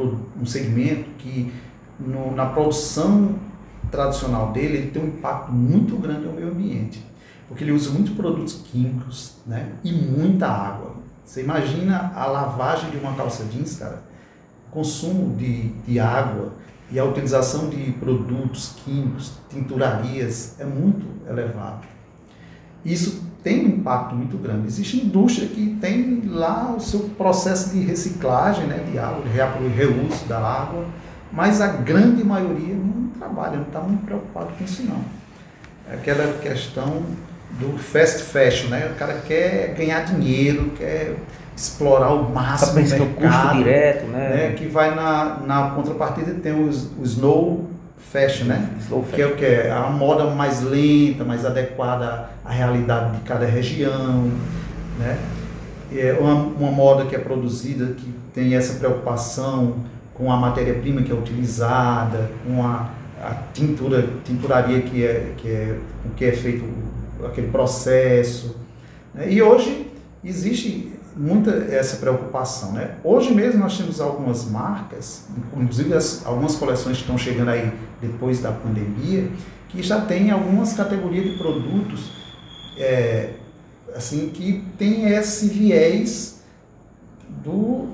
um segmento que no, na produção tradicional dele, ele tem um impacto muito grande ao meio ambiente. Porque ele usa muitos produtos químicos né? e muita água. Você imagina a lavagem de uma calça jeans, cara, consumo de, de água e a utilização de produtos químicos, tinturarias, é muito elevado. Isso tem um impacto muito grande. Existe indústria que tem lá o seu processo de reciclagem né, de água, de reuso da água, mas a grande maioria não trabalha, não está muito preocupado com isso não. É aquela questão do fast fashion, né? O cara quer ganhar dinheiro, quer explorar o máximo tá do mercado, custo direto, né? né? Que vai na, na contrapartida tem o, o snow fashion, né? Slow fashion. Que é o que é a moda mais lenta, mais adequada à realidade de cada região, né? É uma, uma moda que é produzida que tem essa preocupação com a matéria-prima que é utilizada, com a, a tintura, tinturaria que é que é o que é feito aquele processo. Né? E hoje existe muita essa preocupação. Né? Hoje mesmo nós temos algumas marcas, inclusive as, algumas coleções que estão chegando aí depois da pandemia, que já tem algumas categorias de produtos é, assim que tem esse viés do,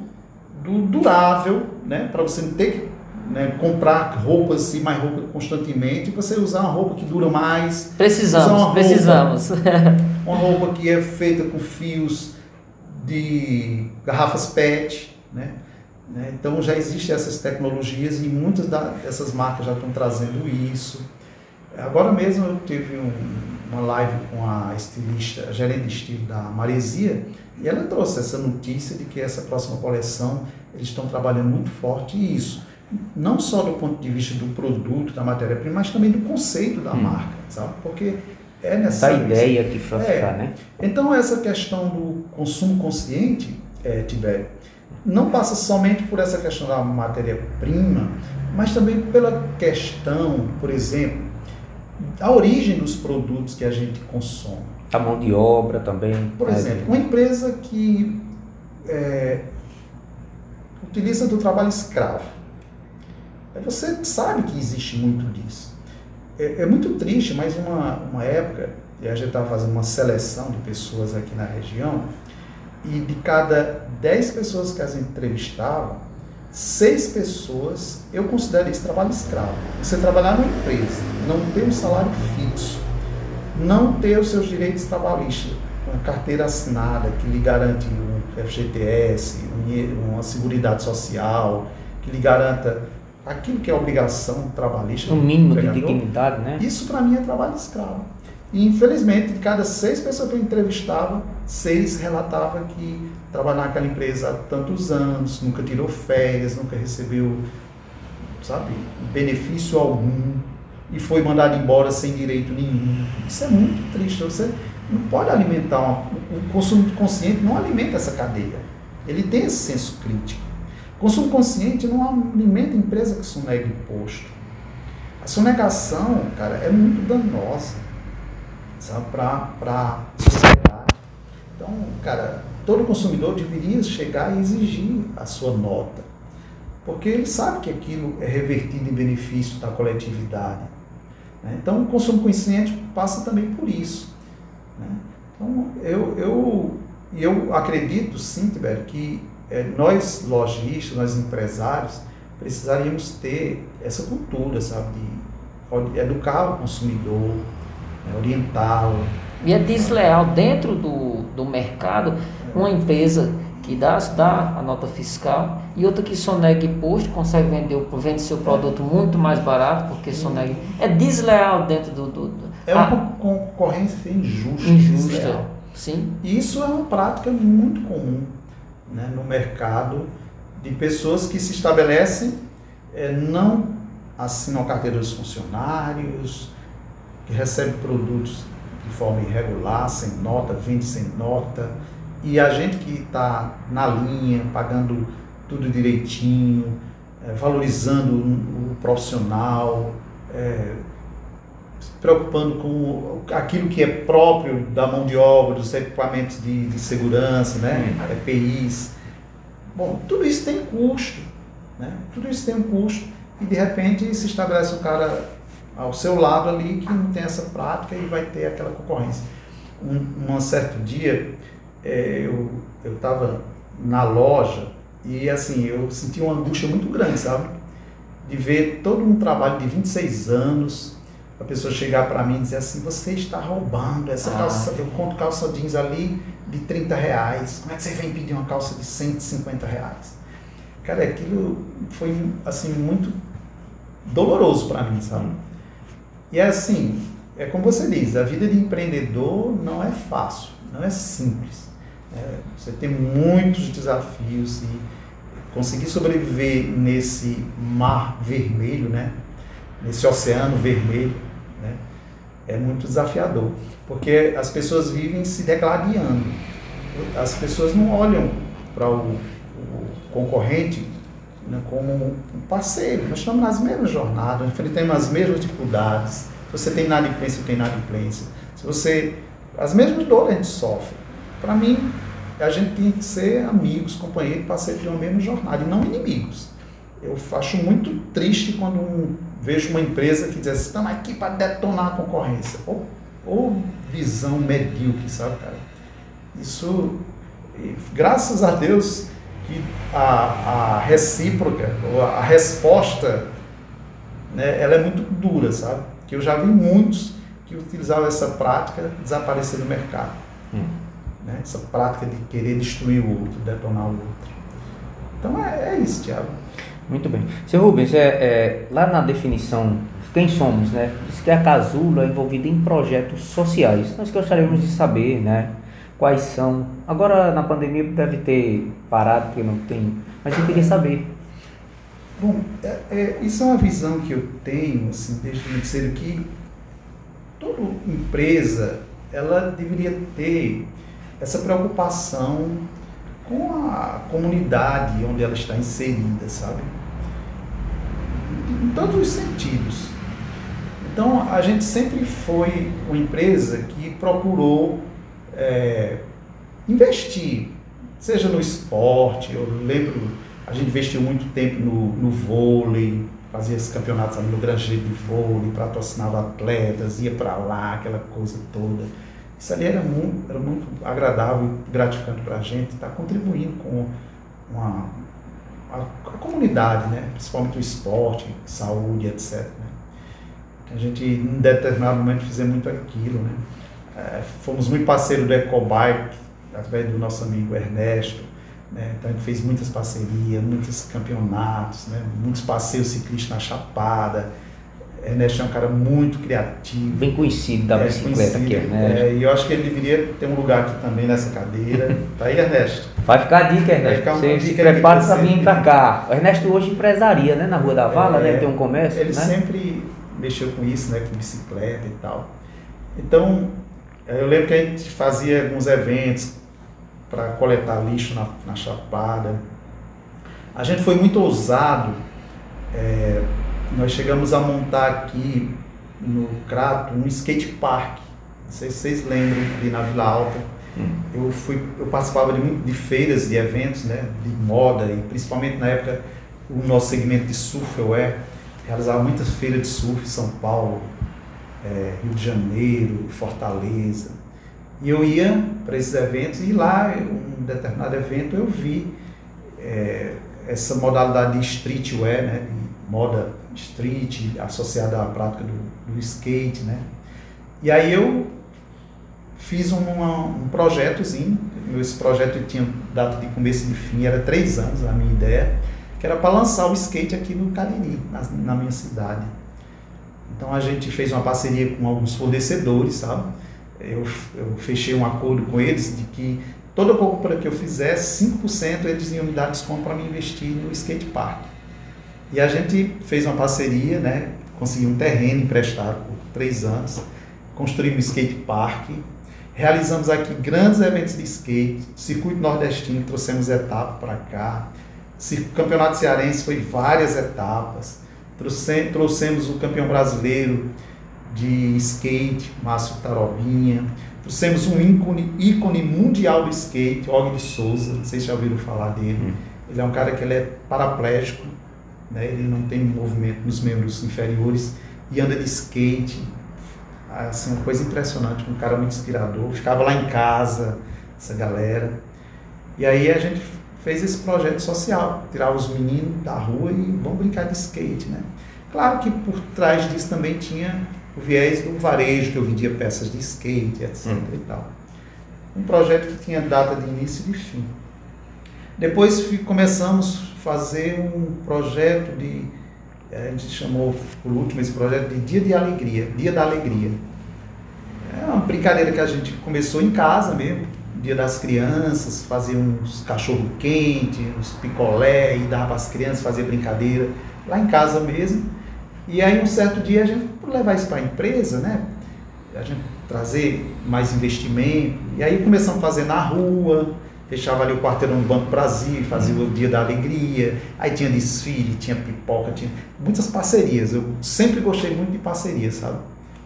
do durável, né? para você não ter que né, comprar roupas e mais roupas constantemente, você usar uma roupa que dura mais. Precisamos, uma precisamos. Roupa, uma roupa que é feita com fios de garrafas PET, né? Né? Então já existem essas tecnologias e muitas dessas marcas já estão trazendo isso. Agora mesmo eu tive um, uma live com a estilista, a gerente de estilo da Maresia, e ela trouxe essa notícia de que essa próxima coleção eles estão trabalhando muito forte isso. Não só do ponto de vista do produto, da matéria-prima, mas também do conceito da hum. marca, sabe? Porque é necessário. Essa ideia que foi é. ficar, né? Então, essa questão do consumo consciente, é, Tibério, não passa somente por essa questão da matéria-prima, mas também pela questão, por exemplo, a origem dos produtos que a gente consome. A mão de obra também. Por exemplo, uma empresa que é, utiliza do trabalho escravo. Você sabe que existe muito disso é, é muito triste, mas uma, uma época, e a gente estava fazendo uma seleção de pessoas aqui na região, e de cada 10 pessoas que as entrevistavam, seis pessoas, eu considero isso trabalho escravo. Você trabalhar numa empresa, não ter um salário fixo, não ter os seus direitos trabalhistas, uma carteira assinada que lhe garante um FGTS, uma seguridade social, que lhe garanta aquilo que é obrigação trabalhista. O mínimo de dignidade, né? Isso para mim é trabalho escravo. E infelizmente, de cada seis pessoas que eu entrevistava, seis relatavam que trabalhava naquela empresa há tantos anos, nunca tirou férias, nunca recebeu, sabe, benefício algum e foi mandado embora sem direito nenhum. Isso é muito triste. Você não pode alimentar uma, o consumo consciente não alimenta essa cadeia. Ele tem esse senso crítico. O consumo consciente não alimenta empresa que sonega imposto. A sonegação, cara, é muito danosa para a sociedade. Então, cara, todo consumidor deveria chegar e exigir a sua nota, porque ele sabe que aquilo é revertido em benefício da coletividade. Né? Então, o consumo consciente passa também por isso. Né? Então, eu, eu, eu acredito, sim, Tibério, que é, nós, lojistas, nós empresários, precisaríamos ter essa cultura, sabe, de educar o consumidor, né, orientá-lo. E é desleal dentro do, do mercado uma empresa que dá, dá a nota fiscal e outra que sonega imposto, consegue vender, vende seu produto muito mais barato porque sonega. É desleal dentro do. do, do é uma a, concorrência injusta. Injusta. Desleal. Sim. Isso é uma prática muito comum né, no mercado de pessoas que se estabelecem, é, não assinam a carteira dos funcionários, que recebem produtos de forma irregular, sem nota, vende sem nota, e a gente que está na linha, pagando tudo direitinho, é, valorizando o, o profissional, é, se preocupando com aquilo que é próprio da mão de obra, dos equipamentos de, de segurança, né? EPIs. Bom, tudo isso tem custo, né? Tudo isso tem um custo e de repente se estabelece um cara ao seu lado ali que não tem essa prática e vai ter aquela concorrência. Um, um certo dia é, eu estava na loja e assim, eu senti uma angústia muito grande, sabe? De ver todo um trabalho de 26 anos, a pessoa chegar para mim e dizer assim, você está roubando essa ah. calça, eu conto calça jeans ali de 30 reais, como é que você vem pedir uma calça de 150 reais? Cara, aquilo foi assim muito doloroso para mim, sabe? E é assim, é como você diz, a vida de empreendedor não é fácil, não é simples. É, você tem muitos desafios e conseguir sobreviver nesse mar vermelho, né? nesse oceano vermelho, né? é muito desafiador, porque as pessoas vivem se degladiando. As pessoas não olham para o, o concorrente né, como um parceiro. Nós estamos nas mesmas jornadas, enfrentamos as mesmas dificuldades. Se você tem inadimplência, eu tenho. Se você. As mesmas dores a gente sofre. Para mim, a gente tem que ser amigos, companheiros, parceiros de uma mesma jornada, e não inimigos. Eu acho muito triste quando vejo uma empresa que diz assim, estamos aqui para detonar a concorrência. Ou, ou visão medíocre, sabe, cara? Isso, graças a Deus, que a, a recíproca, ou a resposta, né, ela é muito dura, sabe? Que eu já vi muitos que utilizavam essa prática desaparecer do mercado. Hum. Né? Essa prática de querer destruir o outro, detonar o outro. Então é, é isso, Tiago. Muito bem. Seu Rubens, é, é, lá na definição, quem somos, né? Diz que a Casula é envolvida em projetos sociais. Nós gostaríamos de saber, né? Quais são. Agora na pandemia deve ter parado porque não tem, mas eu queria saber. Bom, é, é, isso é uma visão que eu tenho assim, desde muito cedo que toda empresa ela deveria ter essa preocupação com a comunidade onde ela está inserida, sabe? Em todos os sentidos. Então, a gente sempre foi uma empresa que procurou é, investir, seja no esporte, eu lembro, a gente investiu muito tempo no, no vôlei, fazia esses campeonatos ali no Grangeiro de vôlei, patrocinava atletas, ia para lá, aquela coisa toda. Isso ali era muito, era muito agradável e gratificante para a gente, estar tá contribuindo com uma, a, a, comunidade, né? principalmente o esporte, saúde, etc. Né? A gente, em determinado momento, fizemos muito aquilo. Né? É, fomos muito parceiros do Ecobike, através do nosso amigo Ernesto. Né? Então, gente fez muitas parcerias, muitos campeonatos, né? muitos passeios ciclistas na Chapada. Ernesto é um cara muito criativo. Bem conhecido da é, bicicleta aqui, né? É, e eu acho que ele deveria ter um lugar aqui também nessa cadeira. Tá aí, Ernesto? Vai ficar a dica, Vai Ernesto. uma Você se prepara para vir para cá. O Ernesto hoje empresaria, né? Na Rua da Vala, É, né? Tem um comércio, Ele né? sempre mexeu com isso, né? Com bicicleta e tal. Então, eu lembro que a gente fazia alguns eventos para coletar lixo na, na Chapada. A gente foi muito ousado. é, nós chegamos a montar aqui no Crato um skate park. Não sei se vocês lembram, ali na Vila Alta. Eu, fui, eu participava de, de feiras, de eventos, né, de moda, e principalmente na época o nosso segmento de surfwear realizava muitas feiras de surf em São Paulo, eh, Rio de Janeiro, Fortaleza. E eu ia para esses eventos e lá, um determinado evento, eu vi eh, essa modalidade de streetwear, né, de moda street, associada à prática do, do skate, né. E aí eu fiz um projetozinho, esse projeto tinha data de começo e de fim, era três anos a minha ideia, que era para lançar o skate aqui no Cariri, na, na minha cidade. Então a gente fez uma parceria com alguns fornecedores, sabe? Eu, eu fechei um acordo com eles de que toda compra que eu fizesse, 5% eles iam me dar desconto para me investir no skate park. E a gente fez uma parceria, né? Conseguiu um terreno emprestado por três anos, construímos um skate park, realizamos aqui grandes eventos de skate, circuito nordestino, trouxemos etapas para cá, campeonato cearense foi várias etapas, trouxemos o campeão brasileiro de skate, Márcio Tarobinha, trouxemos um ícone, ícone mundial do skate, Og de Souza, não sei se já ouviram falar dele, ele é um cara que ele é paraplégico, né? ele não tem movimento nos membros inferiores e anda de skate, assim, uma coisa impressionante, um cara muito inspirador. Ficava lá em casa, essa galera. E aí a gente fez esse projeto social, tirava os meninos da rua e vamos brincar de skate, né? Claro que por trás disso também tinha o viés do varejo, que eu vendia peças de skate, etc Hum. e tal. Um projeto que tinha data de início e de fim. Depois começamos a fazer um projeto de, eh, a gente chamou por último esse projeto de Dia de Alegria, Dia da Alegria. É uma brincadeira que a gente começou em casa mesmo, Dia das Crianças, fazia uns cachorro quente, uns picolé e dava para as crianças fazer brincadeira lá em casa mesmo. E aí um certo dia a gente levar isso para a empresa, né? A gente trazer mais investimento. E aí começamos a fazer na rua, fechava ali o quarteirão do Banco Brasil, fazia o Dia da Alegria, aí tinha desfile, tinha pipoca, tinha muitas parcerias. Eu sempre gostei muito de parcerias, sabe?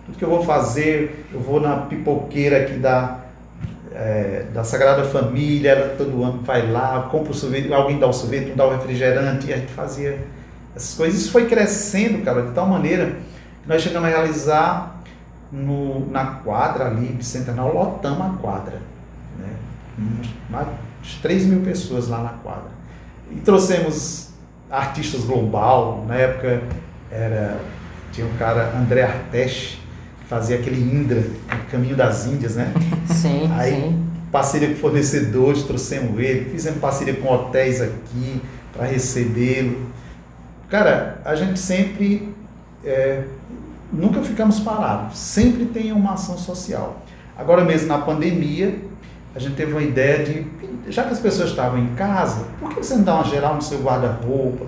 Tudo que eu vou fazer, eu vou na pipoqueira aqui da, é, da Sagrada Família, ela todo ano vai lá, compra o sorvete, alguém dá o sorvete, um dá o refrigerante, e a gente fazia essas coisas. Isso foi crescendo, cara, de tal maneira que nós chegamos a realizar no, na quadra ali, Bicentenal, lotamos a quadra. Né? Mais de 3 mil pessoas lá na quadra. E trouxemos artistas global, na época era, tinha um cara, André Arteche, fazia aquele Indra, o Caminho das Índias, né? Sim, Aí, sim. parceria com fornecedores, trouxemos ele, fizemos parceria com hotéis aqui para recebê-lo. Cara, a gente sempre, é, nunca ficamos parados, sempre tem uma ação social. Agora mesmo na pandemia, a gente teve uma ideia de, já que as pessoas estavam em casa, por que você não dá uma geral no seu guarda-roupa?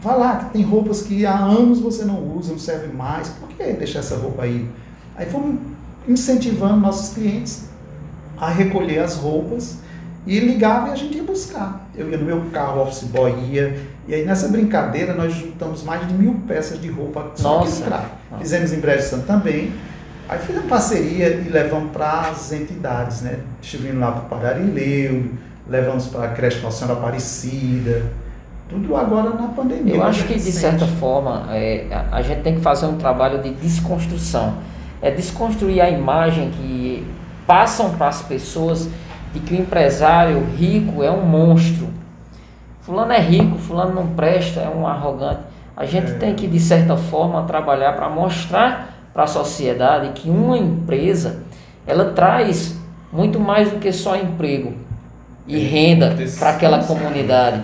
Vá lá, que tem roupas que há anos você não usa, não serve mais, por que deixar essa roupa aí? Aí fomos incentivando nossos clientes a recolher as roupas e ligava e a gente ia buscar. Eu ia no meu carro, office boy ia, e aí nessa brincadeira nós juntamos mais de mil peças de roupa só Nossa. atrás. Fizemos em Brejo Santo também. Aí fizemos parceria e levamos para as entidades, né? Estivemos lá para o Padarileu, levamos para a creche Nossa Senhora Aparecida, tudo agora na pandemia. Eu mas acho que de certa forma é, a gente tem que fazer um trabalho de desconstrução. É desconstruir a imagem que passam para as pessoas de que o empresário rico é um monstro. Fulano é rico, fulano não presta, é um arrogante. A gente É. tem que, de certa forma, trabalhar para mostrar para a sociedade que uma empresa ela traz muito mais do que só emprego. e renda para aquela comunidade.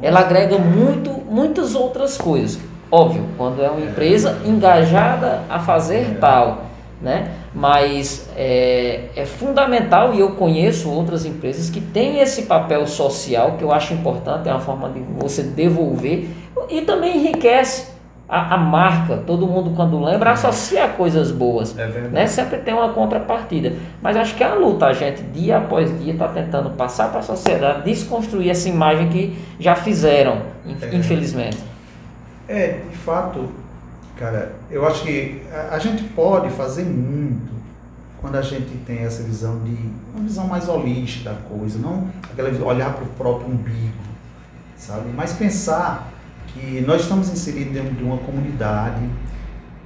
Ela agrega muito, muitas outras coisas. Óbvio, quando é uma empresa engajada a fazer tal, né? Mas é, é fundamental e eu conheço outras empresas que têm esse papel social que eu acho importante, é uma forma de você devolver e também enriquece a, a, marca, todo mundo quando lembra associa coisas boas. É. Né? Sempre tem uma contrapartida. Mas acho que a luta, a gente, dia após dia, está tentando passar para a sociedade, desconstruir essa imagem que já fizeram, é. infelizmente. É, de fato, cara, eu acho que a, gente pode fazer muito quando a gente tem essa visão de uma visão mais holística da coisa, não aquela olhar para o próprio umbigo, sabe? Mas pensar que nós estamos inseridos dentro de uma comunidade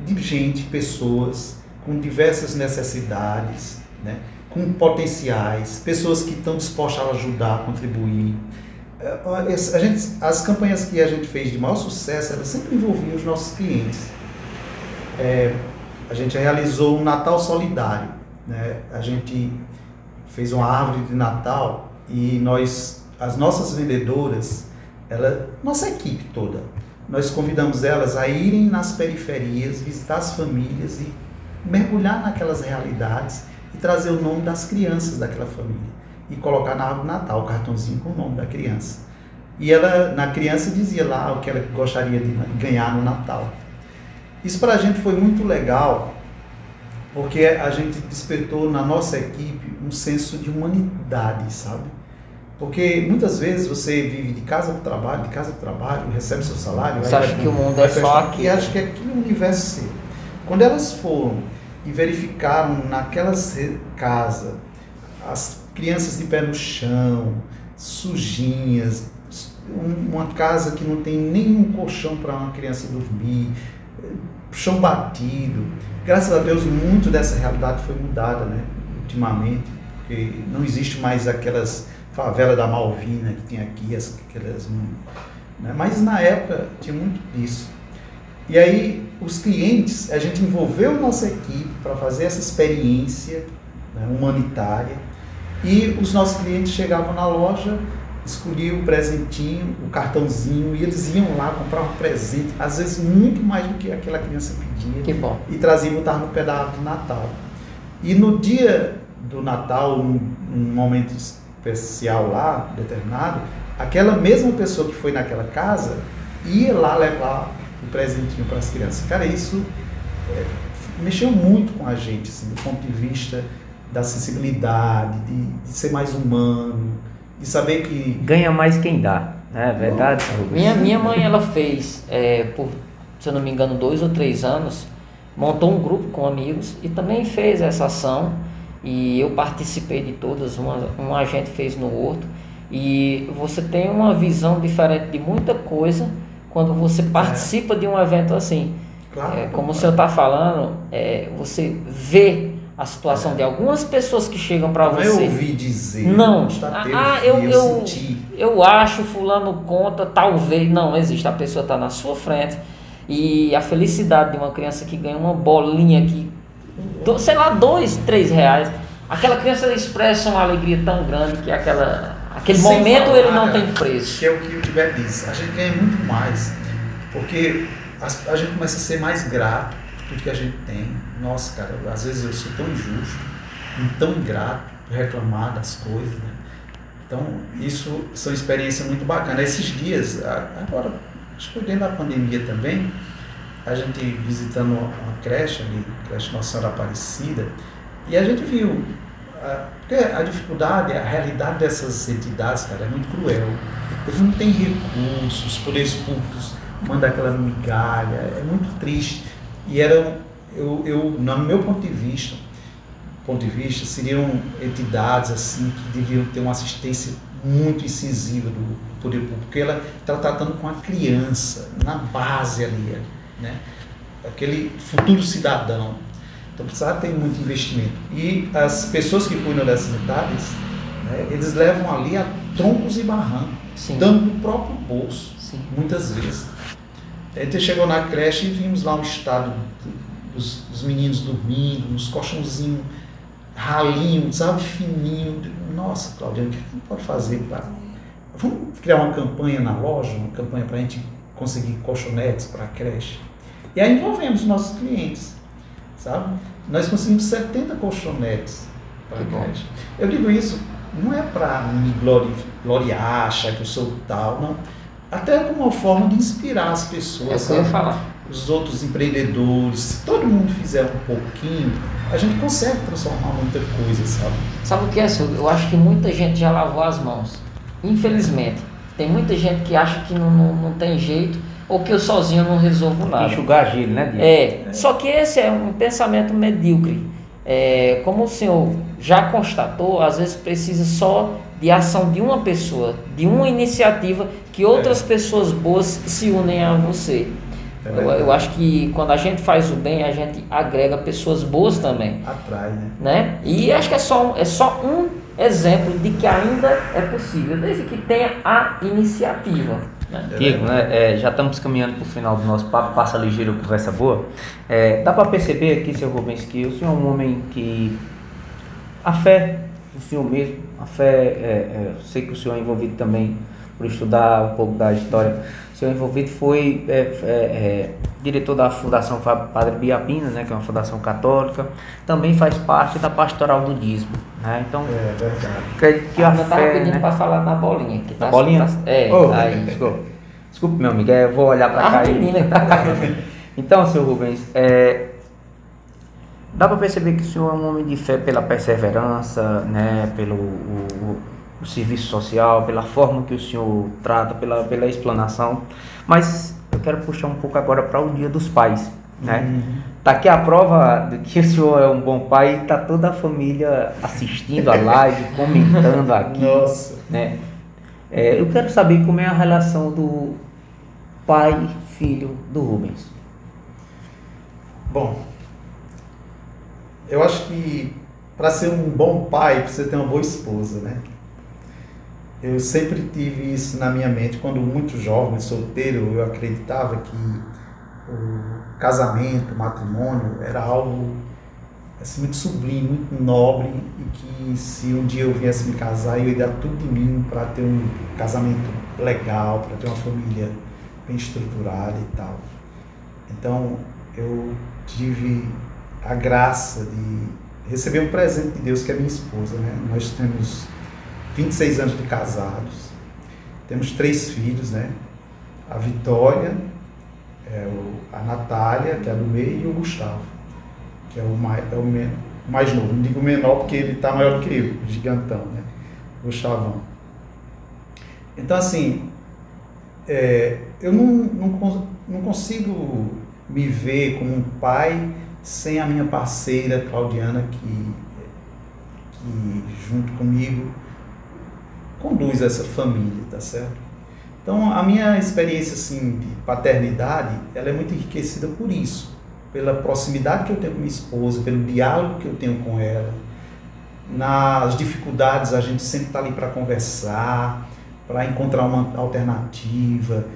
de gente, pessoas com diversas necessidades, né? com potenciais, pessoas que estão dispostas a ajudar, a contribuir. É, a gente, as campanhas que a gente fez de maior sucesso, elas sempre envolviam os nossos clientes. É, a gente realizou um Natal solidário. Né? A gente fez uma árvore de Natal e nós, as nossas vendedoras, ela, nossa equipe toda, nós convidamos elas a irem nas periferias, visitar as famílias e mergulhar naquelas realidades e trazer o nome das crianças daquela família e colocar na árvore Natal o cartãozinho com o nome da criança. E ela, na criança, dizia lá o que ela gostaria de ganhar no Natal. Isso para a gente foi muito legal, porque a gente despertou na nossa equipe um senso de humanidade, sabe? Porque muitas vezes você vive de casa para o trabalho, de casa para o trabalho, recebe seu salário. Você acha que o mundo é só aqui? E acha que é o universo seu. Quando elas foram e verificaram naquelas casas as crianças de pé no chão, sujinhas, uma casa que não tem nenhum colchão para uma criança dormir, chão batido. Graças a Deus, muito dessa realidade foi mudada, né? Ultimamente, porque não existe mais aquelas favela da Malvina que tem aqui, as, aquelas, né? mas na época tinha muito disso. E aí os clientes, a gente envolveu nossa equipe para fazer essa experiência né, humanitária e os nossos clientes chegavam na loja, escolhiam o presentinho, o cartãozinho e eles iam lá comprar um presente, às vezes muito mais do que aquela criança pedia. Que bom. E traziam botar no pedaço do Natal. E no dia do Natal, um, um momento especial lá, determinado, aquela mesma pessoa que foi naquela casa ia lá levar o um presentinho para as crianças. Cara, isso é, mexeu muito com a gente, assim, do ponto de vista da sensibilidade, de, de ser mais humano, de saber que. Ganha mais quem dá, né? É verdade? Minha, minha mãe, ela fez, é, por, se eu não me engano, dois ou três anos, montou um grupo com amigos e também fez essa ação e eu participei de todas, uma, um agente fez no outro, e você tem uma visão diferente de muita coisa quando você participa é. de um evento assim. Claro, é, como claro. o senhor está falando, é, você vê a situação é. de algumas pessoas que chegam para você. Eu ouvi dizer. Não. Ah, eu, eu, eu, eu acho, fulano conta, talvez. Não, existe. A pessoa está na sua frente. E a felicidade de uma criança que ganha uma bolinha que do, sei lá, dois, três reais. Aquela criança expressa uma alegria tão grande que aquela, aquele Sem momento falar, ele não tem preço. Que é o que o Tibete diz. A gente ganha muito mais. Porque a, a gente começa a ser mais grato tudo que a gente tem. Nossa, cara, às vezes eu sou tão injusto, tão ingrato reclamar das coisas, né? Então, isso são experiências muito bacanas. Esses dias, agora, acho que dentro da pandemia também, a gente visitando uma creche ali, creche Nossa Senhora Aparecida, e a gente viu a, porque a dificuldade, a realidade dessas entidades, cara, é muito cruel. Eles não têm recursos, os poderes públicos mandam aquela migalha, é muito triste. E eram, eu, eu, no meu ponto de vista, ponto de vista, seriam entidades assim que deviam ter uma assistência muito incisiva do poder público, porque ela está tratando com a criança na base ali né? aquele futuro cidadão. Então precisava ter muito investimento. E as pessoas que cuidam dessas entidades, né, eles levam ali a troncos e barrancos, dando do próprio bolso, Sim. muitas vezes. A gente chegou na creche e vimos lá o estado dos, dos meninos dormindo, nos colchãozinhos ralinho, sabe, fininho. Nossa, Claudiano, o que a gente pode fazer para. Vamos criar uma campanha na loja, uma campanha para a gente conseguir colchonetes para a creche. E aí envolvemos nossos clientes, sabe? Nós conseguimos 70 colchonetes para a creche. Eu digo isso não é para me gloriar, achar que eu sou tal, não. Até como uma forma de inspirar as pessoas. É. Os outros empreendedores, se todo mundo fizer um pouquinho, a gente consegue transformar muita coisa, sabe? Sabe o que é, senhor? Eu acho que muita gente já lavou as mãos. Infelizmente. Tem muita gente que acha que não, não, não tem jeito ou que eu sozinho não resolvo nada. Enxugar gelo, né, Diego? É, só que esse é um pensamento medíocre. É, como o senhor já constatou, às vezes precisa só de ação de uma pessoa, de uma iniciativa que outras é. pessoas boas se unem a você. É eu, eu, acho que quando a gente faz o bem, a gente agrega pessoas boas também. Atrai, né? né? E acho que é só, é só um exemplo de que ainda é possível, desde que tenha a iniciativa. Né? Diego, né, é, já estamos caminhando para o final do nosso papo, passa ligeiro, conversa boa. É, dá para perceber aqui, seu Rubens, que o senhor é um homem que a fé do senhor mesmo, a fé, é, é, sei que o senhor é envolvido também por estudar um pouco da história. O senhor é envolvido foi é, é, é, diretor da Fundação Padre Biapina, né, que é uma fundação católica, também faz parte da pastoral do dízimo. Né? Então, é verdade. Acredito que a, a fé. pedindo né? para falar na bolinha. Que tá, na bolinha? Tá, é, oh, aí. Desculpa. Desculpe, meu amigo, eu vou olhar para cá. Menina. então, seu Rubens, é, dá para perceber que o senhor é um homem de fé pela perseverança, né, pelo o, o serviço social, pela forma que o senhor trata, pela, pela explanação. Mas eu quero puxar um pouco agora para o Dia dos Pais. Né? Uhum. Tá aqui a prova de que o senhor é um bom pai, tá toda a família assistindo a live, comentando aqui. Nossa. Né? É, eu quero saber como é a relação do pai filho do Rubens. Bom, eu acho que para ser um bom pai precisa ter uma boa esposa, né? Eu sempre tive isso na minha mente quando muito jovem, solteiro, eu acreditava que o casamento, o matrimônio era algo assim, muito sublime, muito nobre e que se um dia eu viesse me casar, eu ia dar tudo de mim para ter um casamento legal, para ter uma família bem estruturada e tal. Então eu tive a graça de receber um presente de Deus que é minha esposa, né? Nós temos 26 anos de casados, temos três filhos, né? A Vitória, é o, a Natália, que é do meio, e o Gustavo, que é o mais, é o mais novo. Não digo menor porque ele está maior que eu, gigantão, né? Gustavão. Então, assim, é, eu não, não, não consigo me ver como um pai sem a minha parceira Claudiana, que, que junto comigo conduz essa família, tá certo? Então, a minha experiência assim, de paternidade, ela é muito enriquecida por isso, pela proximidade que eu tenho com minha esposa, pelo diálogo que eu tenho com ela. Nas dificuldades, a gente sempre está ali para conversar, para encontrar uma alternativa,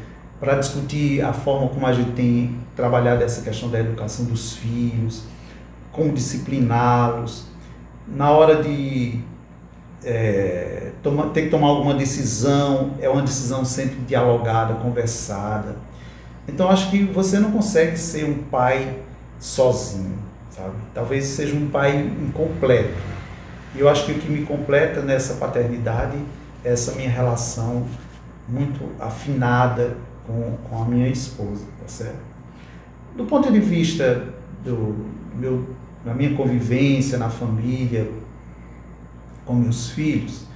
para discutir a forma como a gente tem trabalhado essa questão da educação dos filhos, como discipliná-los. Na hora de é, toma, ter que tomar alguma decisão, é uma decisão sempre dialogada, conversada. Então acho que você não consegue ser um pai sozinho, sabe? Talvez seja um pai incompleto. E eu acho que o que me completa nessa paternidade é essa minha relação muito afinada com, com a minha esposa, tá certo? Do ponto de vista do meu, da minha convivência na família, com meus filhos,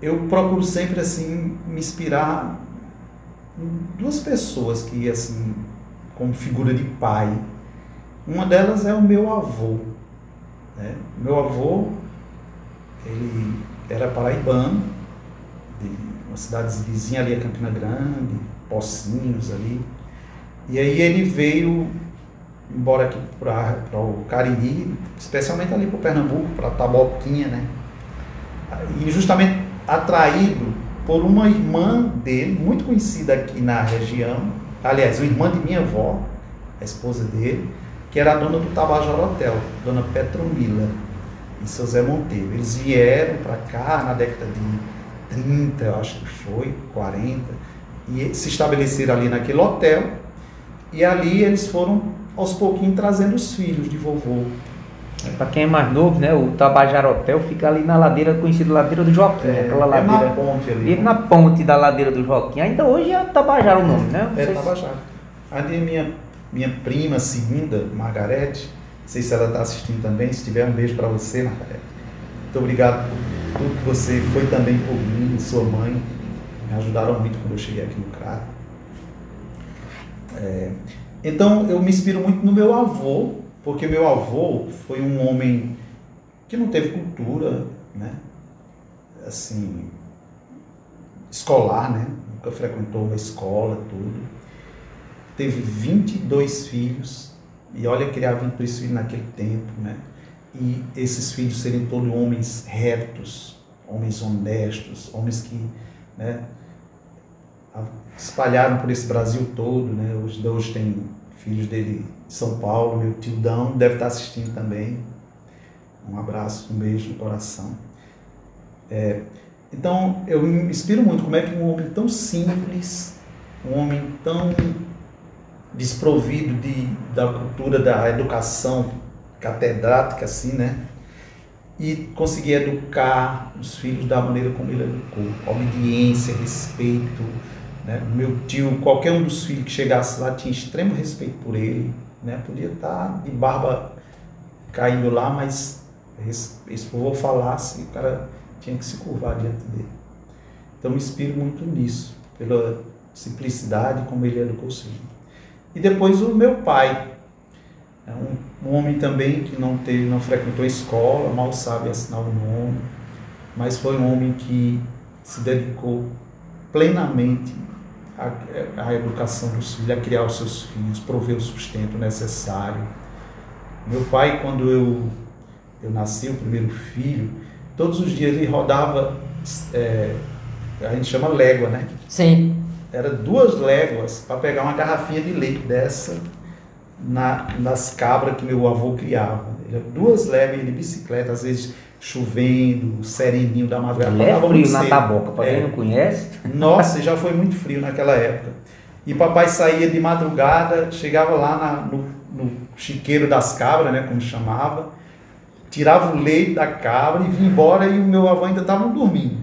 eu procuro sempre assim me inspirar em duas pessoas que assim como figura de pai. Uma delas é o meu avô. Né? Meu avô, ele era paraibano, de uma cidade vizinha ali a Campina Grande, Pocinhos ali. E aí ele veio embora aqui para o Cariri, especialmente ali para o Pernambuco, para Taboquinha, né? E justamente atraído por uma irmã dele, muito conhecida aqui na região, aliás, uma irmã de minha avó, a esposa dele, que era a dona do Tabajara Hotel, dona Petromila. e seu Zé Monteiro. Eles vieram para cá na década de 30, eu acho que foi, 40, e se estabeleceram ali naquele hotel, e ali eles foram aos pouquinhos trazendo os filhos de vovô. Para quem é mais novo, né, o Tabajara Hotel fica ali na ladeira conhecida ladeira do Joaquim, É, aquela é ladeira. na ponte ali. E na ponte da ladeira do Joaquim. Ainda hoje é Tabajara o nome, né? Não É sei se- Tabajara. Ali minha, minha prima segunda, Margarete, não sei se ela está assistindo também, se tiver um beijo para você, Margarete. Muito obrigado por tudo que você foi também por mim e sua mãe. Me ajudaram muito quando eu cheguei aqui no CRA. É, então eu me inspiro muito no meu avô, porque meu avô foi um homem que não teve cultura, né? Assim, escolar, né? Nunca frequentou uma escola, tudo. Teve 22 filhos, e olha criar 22 filhos naquele tempo, né? E esses filhos serem todos homens retos, homens honestos, homens que, né? Espalharam por esse Brasil todo, né? Hoje, hoje tem filhos dele em São Paulo, meu tio Dão deve estar assistindo também. Um abraço, um beijo no coração. É, então, eu me inspiro muito como é que um homem tão simples, um homem tão desprovido de, da cultura da educação catedrática, assim, né? E conseguir educar os filhos da maneira como ele educou. Obediência, respeito. Né? Meu tio, qualquer um dos filhos que chegasse lá tinha extremo respeito por ele. Né? Podia estar de barba caindo lá, mas esse esse povo falasse, o cara tinha que se curvar diante dele. Então me inspiro muito nisso, pela simplicidade como ele educou os filhos. E depois o meu pai, é um, um homem também que não teve, não frequentou a escola, mal sabe assinar o nome, mas foi um homem que se dedicou plenamente à, à educação dos filhos, a criar os seus filhos, prover o sustento necessário. Meu pai, quando eu, eu nasci, o primeiro filho, todos os dias ele rodava, é, a gente chama légua, né? Sim. Era duas léguas para pegar uma garrafinha de leite dessa na, nas cabras que meu avô criava. Duas léguas de bicicleta, às vezes chovendo, sereninho da madrugada. É frio na cedo. taboca, para quem É. não conhece. Nossa, já foi muito frio naquela época. E papai saía de madrugada, chegava lá na- no, no chiqueiro das cabras, né, como chamava, tirava o leite da cabra e vinha embora e o meu avô ainda estava dormindo.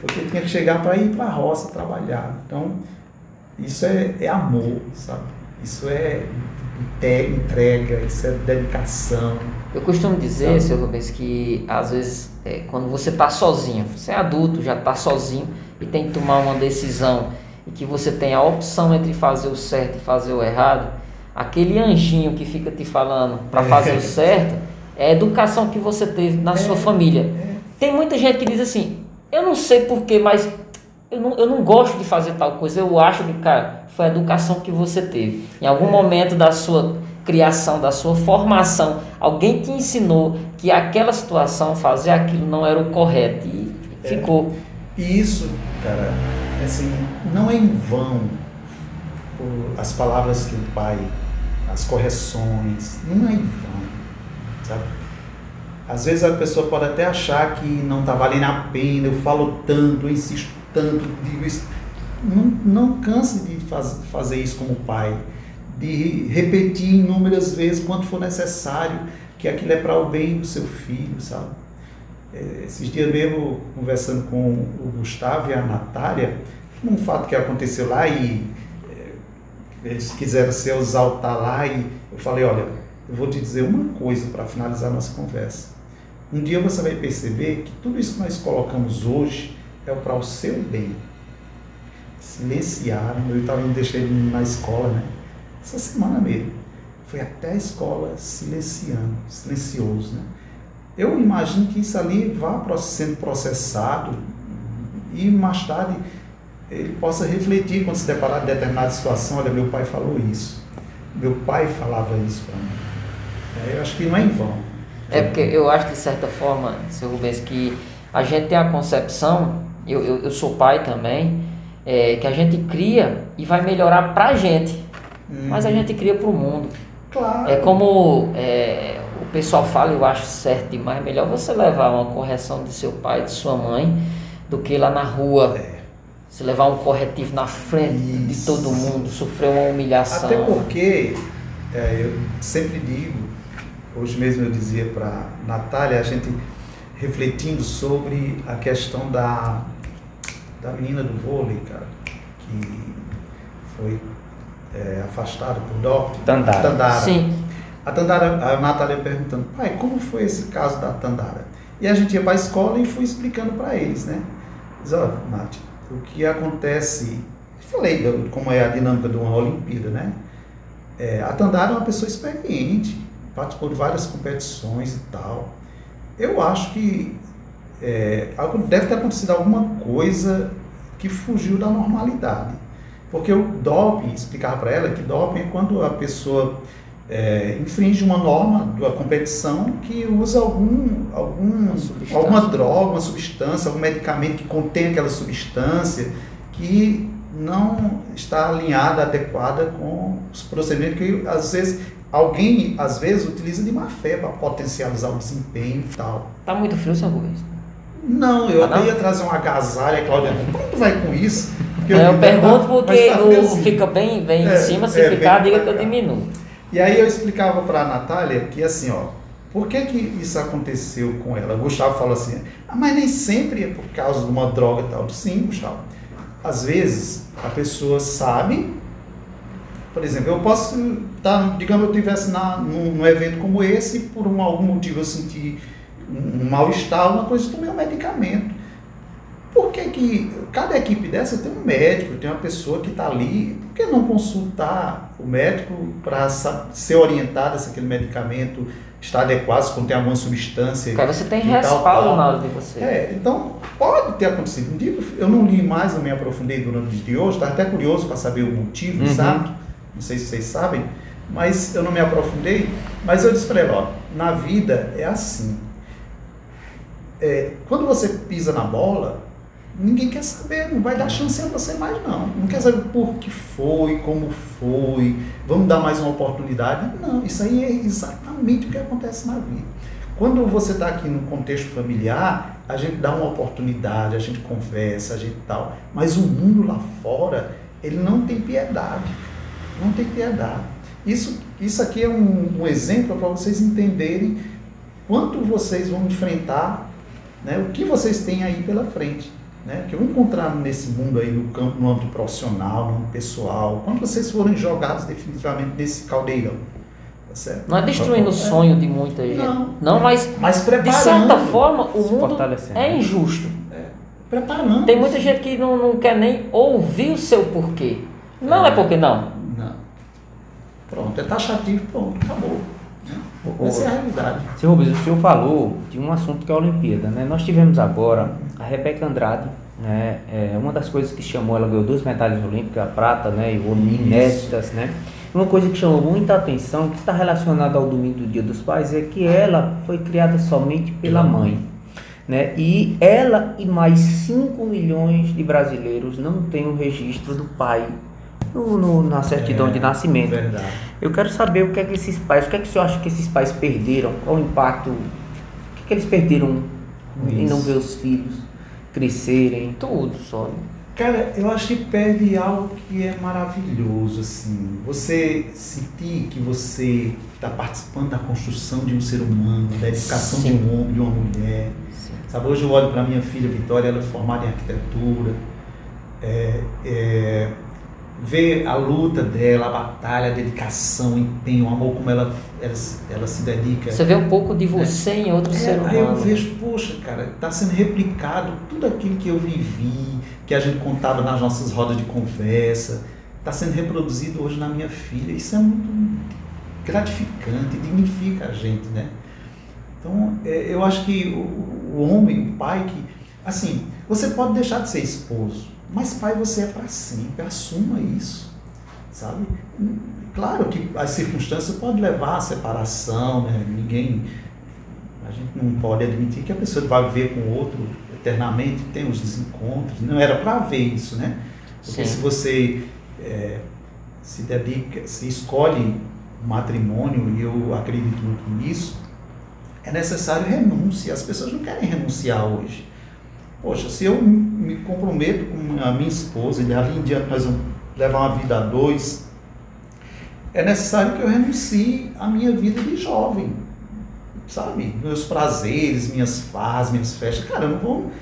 Porque tinha que chegar para ir para a roça trabalhar. Então, isso é, é amor, sabe? Isso é entrega, isso é dedicação. Eu costumo dizer, Sabe? seu Rubens, que às vezes é, quando você está sozinho, você é adulto, já está sozinho e tem que tomar uma decisão e que você tem a opção entre fazer o certo e fazer o errado, aquele anjinho que fica te falando para É. fazer o certo é a educação que você teve na sua família. É, Tem muita gente que diz assim, eu não sei porquê, mas eu não, eu não gosto de fazer tal coisa. Eu acho que, cara, foi a educação que você teve. Em algum momento da sua criação, da sua formação, alguém te ensinou que aquela situação, fazer aquilo não era o correto. E É. ficou. E isso, cara, assim, não é em vão as palavras que o pai, as correções, não é em vão, sabe? Às vezes a pessoa pode até achar que não está valendo a pena, eu falo tanto, eu insisto tanto, digo isso. Não, não canse de faz, fazer isso como pai, de repetir inúmeras vezes quanto for necessário, que aquilo é para o bem do seu filho, sabe? É, Esses dias mesmo, conversando com o Gustavo e a Natália, um fato que aconteceu lá e é, eles quiseram se exaltar lá e eu falei, olha, eu vou te dizer uma coisa para finalizar nossa conversa. Um dia você vai perceber que tudo isso que nós colocamos hoje é para o seu bem. Silenciaram, eu estava indo deixar ele na escola, né? Essa semana mesmo. Foi até a escola silenciando, silencioso, né? Eu imagino que isso ali vá sendo processado e mais tarde ele possa refletir quando se deparar de determinada situação. Olha, meu pai falou isso. Meu pai falava isso para mim. É, eu acho que não é em vão. É porque eu acho de certa forma, seu Rubens, que a gente tem a concepção, eu, eu, eu sou pai também, é, que a gente cria e vai melhorar pra gente, mas a gente cria pro mundo. Claro. É como é, o pessoal fala, eu acho certo demais, melhor você levar uma correção de seu pai, de sua mãe, do que lá na rua. É. Se levar um corretivo na frente de Isso. todo mundo, sofrer uma humilhação. Até porque, é, eu sempre digo, hoje mesmo eu dizia para Natália, a gente refletindo sobre a questão da, da menina do vôlei, cara, que foi é, afastada por doping. Tandara. Tandara. Sim. A Tandara, a Natália perguntando, pai, como foi esse caso da Tandara? E a gente ia para a escola e fui explicando para eles, né? Diz, ó, Nath, o que acontece, falei do- como é a dinâmica de uma Olimpíada, né? É, a Tandara é uma pessoa experiente, participou de várias competições e tal. Eu acho que é, algo- deve ter acontecido alguma coisa que fugiu da normalidade. Porque o doping, explicava para ela que doping é quando a pessoa é, infringe uma norma da competição que usa algum, algum, alguma droga, uma substância, algum medicamento que contém aquela substância que não está alinhada, adequada com os procedimentos que às vezes alguém às vezes utiliza de má fé para potencializar o desempenho e tal. Tá muito frio, seu Rubens? Não, eu Ah, não? até ia trazer uma agasalha, Cláudia. Como tu vai com isso? Eu digo, pergunto tá- porque tá o friozinho. fica bem, bem É, em cima, se é, ficar, diga que eu diminuo. E aí eu explicava para a Natália que assim, ó, por que que isso aconteceu com ela? O Gustavo falou assim, ah, mas nem sempre é por causa de uma droga e tal. Sim, Gustavo. Às vezes a pessoa sabe, por exemplo, eu posso estar, digamos, eu estivesse num, num evento como esse, por um, algum motivo eu senti um, um mal-estar, uma coisa, tomei um medicamento. Por que, que cada equipe dessa tem um médico, tem uma pessoa que está ali? Por que não consultar o médico para ser orientado se aquele medicamento está adequado, se contém alguma substância? Aí você tem respaldo na hora de você. É, então pode ter acontecido. Eu não li mais, não me aprofundei durante o dia de hoje, estava até curioso para saber o motivo Uhum. exato. Não sei se vocês sabem, mas eu não me aprofundei. Mas eu disse para ela: ó, na vida é assim. É, quando você pisa na bola, ninguém quer saber, não vai dar chance a você mais não. Não quer saber por que foi, como foi, vamos dar mais uma oportunidade. Não, isso aí é exatamente o que acontece na vida. Quando você está aqui no contexto familiar, a gente dá uma oportunidade, a gente conversa, a gente tal. Mas o mundo lá fora, ele não tem piedade. Não tem piedade. Isso, isso aqui é um, um exemplo para vocês entenderem quanto vocês vão enfrentar, né, o que vocês têm aí pela frente. Né, que vão encontrar nesse mundo aí, no campo, no âmbito profissional, no âmbito pessoal, quando vocês forem jogados definitivamente nesse caldeirão. Tá certo? Não é destruindo o sonho de muita gente. Não. mas Mas de preparando. certa forma o mundo é injusto. Preparando. Tem muita gente que não, não quer nem ouvir o seu porquê. Não é, porque não. Não. Pronto, é taxativo, pronto, acabou. O- Essa é a realidade. Seu Rubens, o senhor falou de um assunto que é a Olimpíada, né? Nós tivemos agora a Rebeca Andrade, né? É, uma das coisas que chamou, ela ganhou duas medalhas olímpicas, a prata, né? E o ouro inéditas, né? Uma coisa que chamou muita atenção, que está relacionada ao domingo do Dia dos Pais, é que ela foi criada somente pela mãe. Né? E ela e mais 5 milhões de brasileiros não têm o registro do pai no, no- na certidão É, de nascimento. Verdade. Eu quero saber o que é que esses pais, o que é que o senhor acha que esses pais perderam? Qual o impacto? O que, é que eles perderam em não Isso. ver os filhos crescerem? Tudo só. Cara, eu acho que perde algo que é maravilhoso, assim. Você sentir que você está participando da construção de um ser humano, da educação de Sim. um homem, de uma mulher. Sabe, hoje eu olho para minha filha Vitória, ela é formada em arquitetura, é, é, ver a luta dela, a batalha, a dedicação, o empenho, o amor, como ela, ela, se- ela se dedica. Você vê um pouco de você em outro É, ser aí eu humano. vejo, poxa, cara, está sendo replicado tudo aquilo que eu vivi, que a gente contava nas nossas rodas de conversa, está sendo reproduzido hoje na minha filha. Isso é muito gratificante, dignifica a gente, né? Então, é, eu acho que o, o homem, o pai, que, assim, você pode deixar de ser esposo, mas pai você é para sempre, assuma isso, sabe? Claro que as circunstâncias podem levar à separação, né? Ninguém a gente não pode admitir que a pessoa vai viver com o outro eternamente, tem os desencontros. Não era para ver isso, né? Porque Sim. se você é, se dedica, se escolhe o matrimônio, e eu acredito muito nisso, é necessário renúncia. As pessoas não querem renunciar hoje. Poxa, se eu me comprometo com a minha esposa e ali em diante nós vamos levar uma vida a dois, é necessário que eu renuncie à minha vida de jovem, sabe? Meus prazeres, minhas fases, minhas festas. Cara, eu não vou,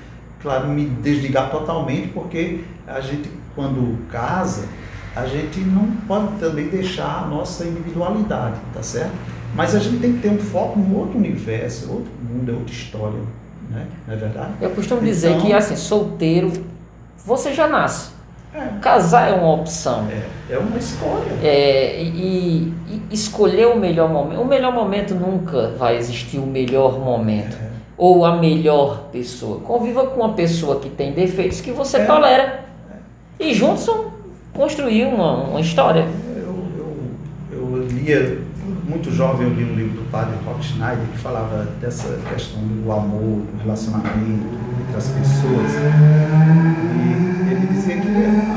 claro, me desligar totalmente, porque a gente, quando casa, a gente não pode também deixar a nossa individualidade, tá certo? Mas a gente tem que ter um foco em outro universo, outro mundo, outra história, né? Não é verdade? Eu costumo então, dizer que, assim, solteiro, você já nasce. É. Casar é uma opção. É, é uma escolha. É, e, e, escolher o melhor momento. O melhor momento nunca vai existir o melhor momento. É. Ou a melhor pessoa. Conviva com uma pessoa que tem defeitos que você é. tolera. É. E juntos construir uma, uma história. Eu, eu, eu lia, muito jovem, eu li um livro do padre Rock Schneider que falava dessa questão do amor, do relacionamento entre as pessoas. E ele dizia que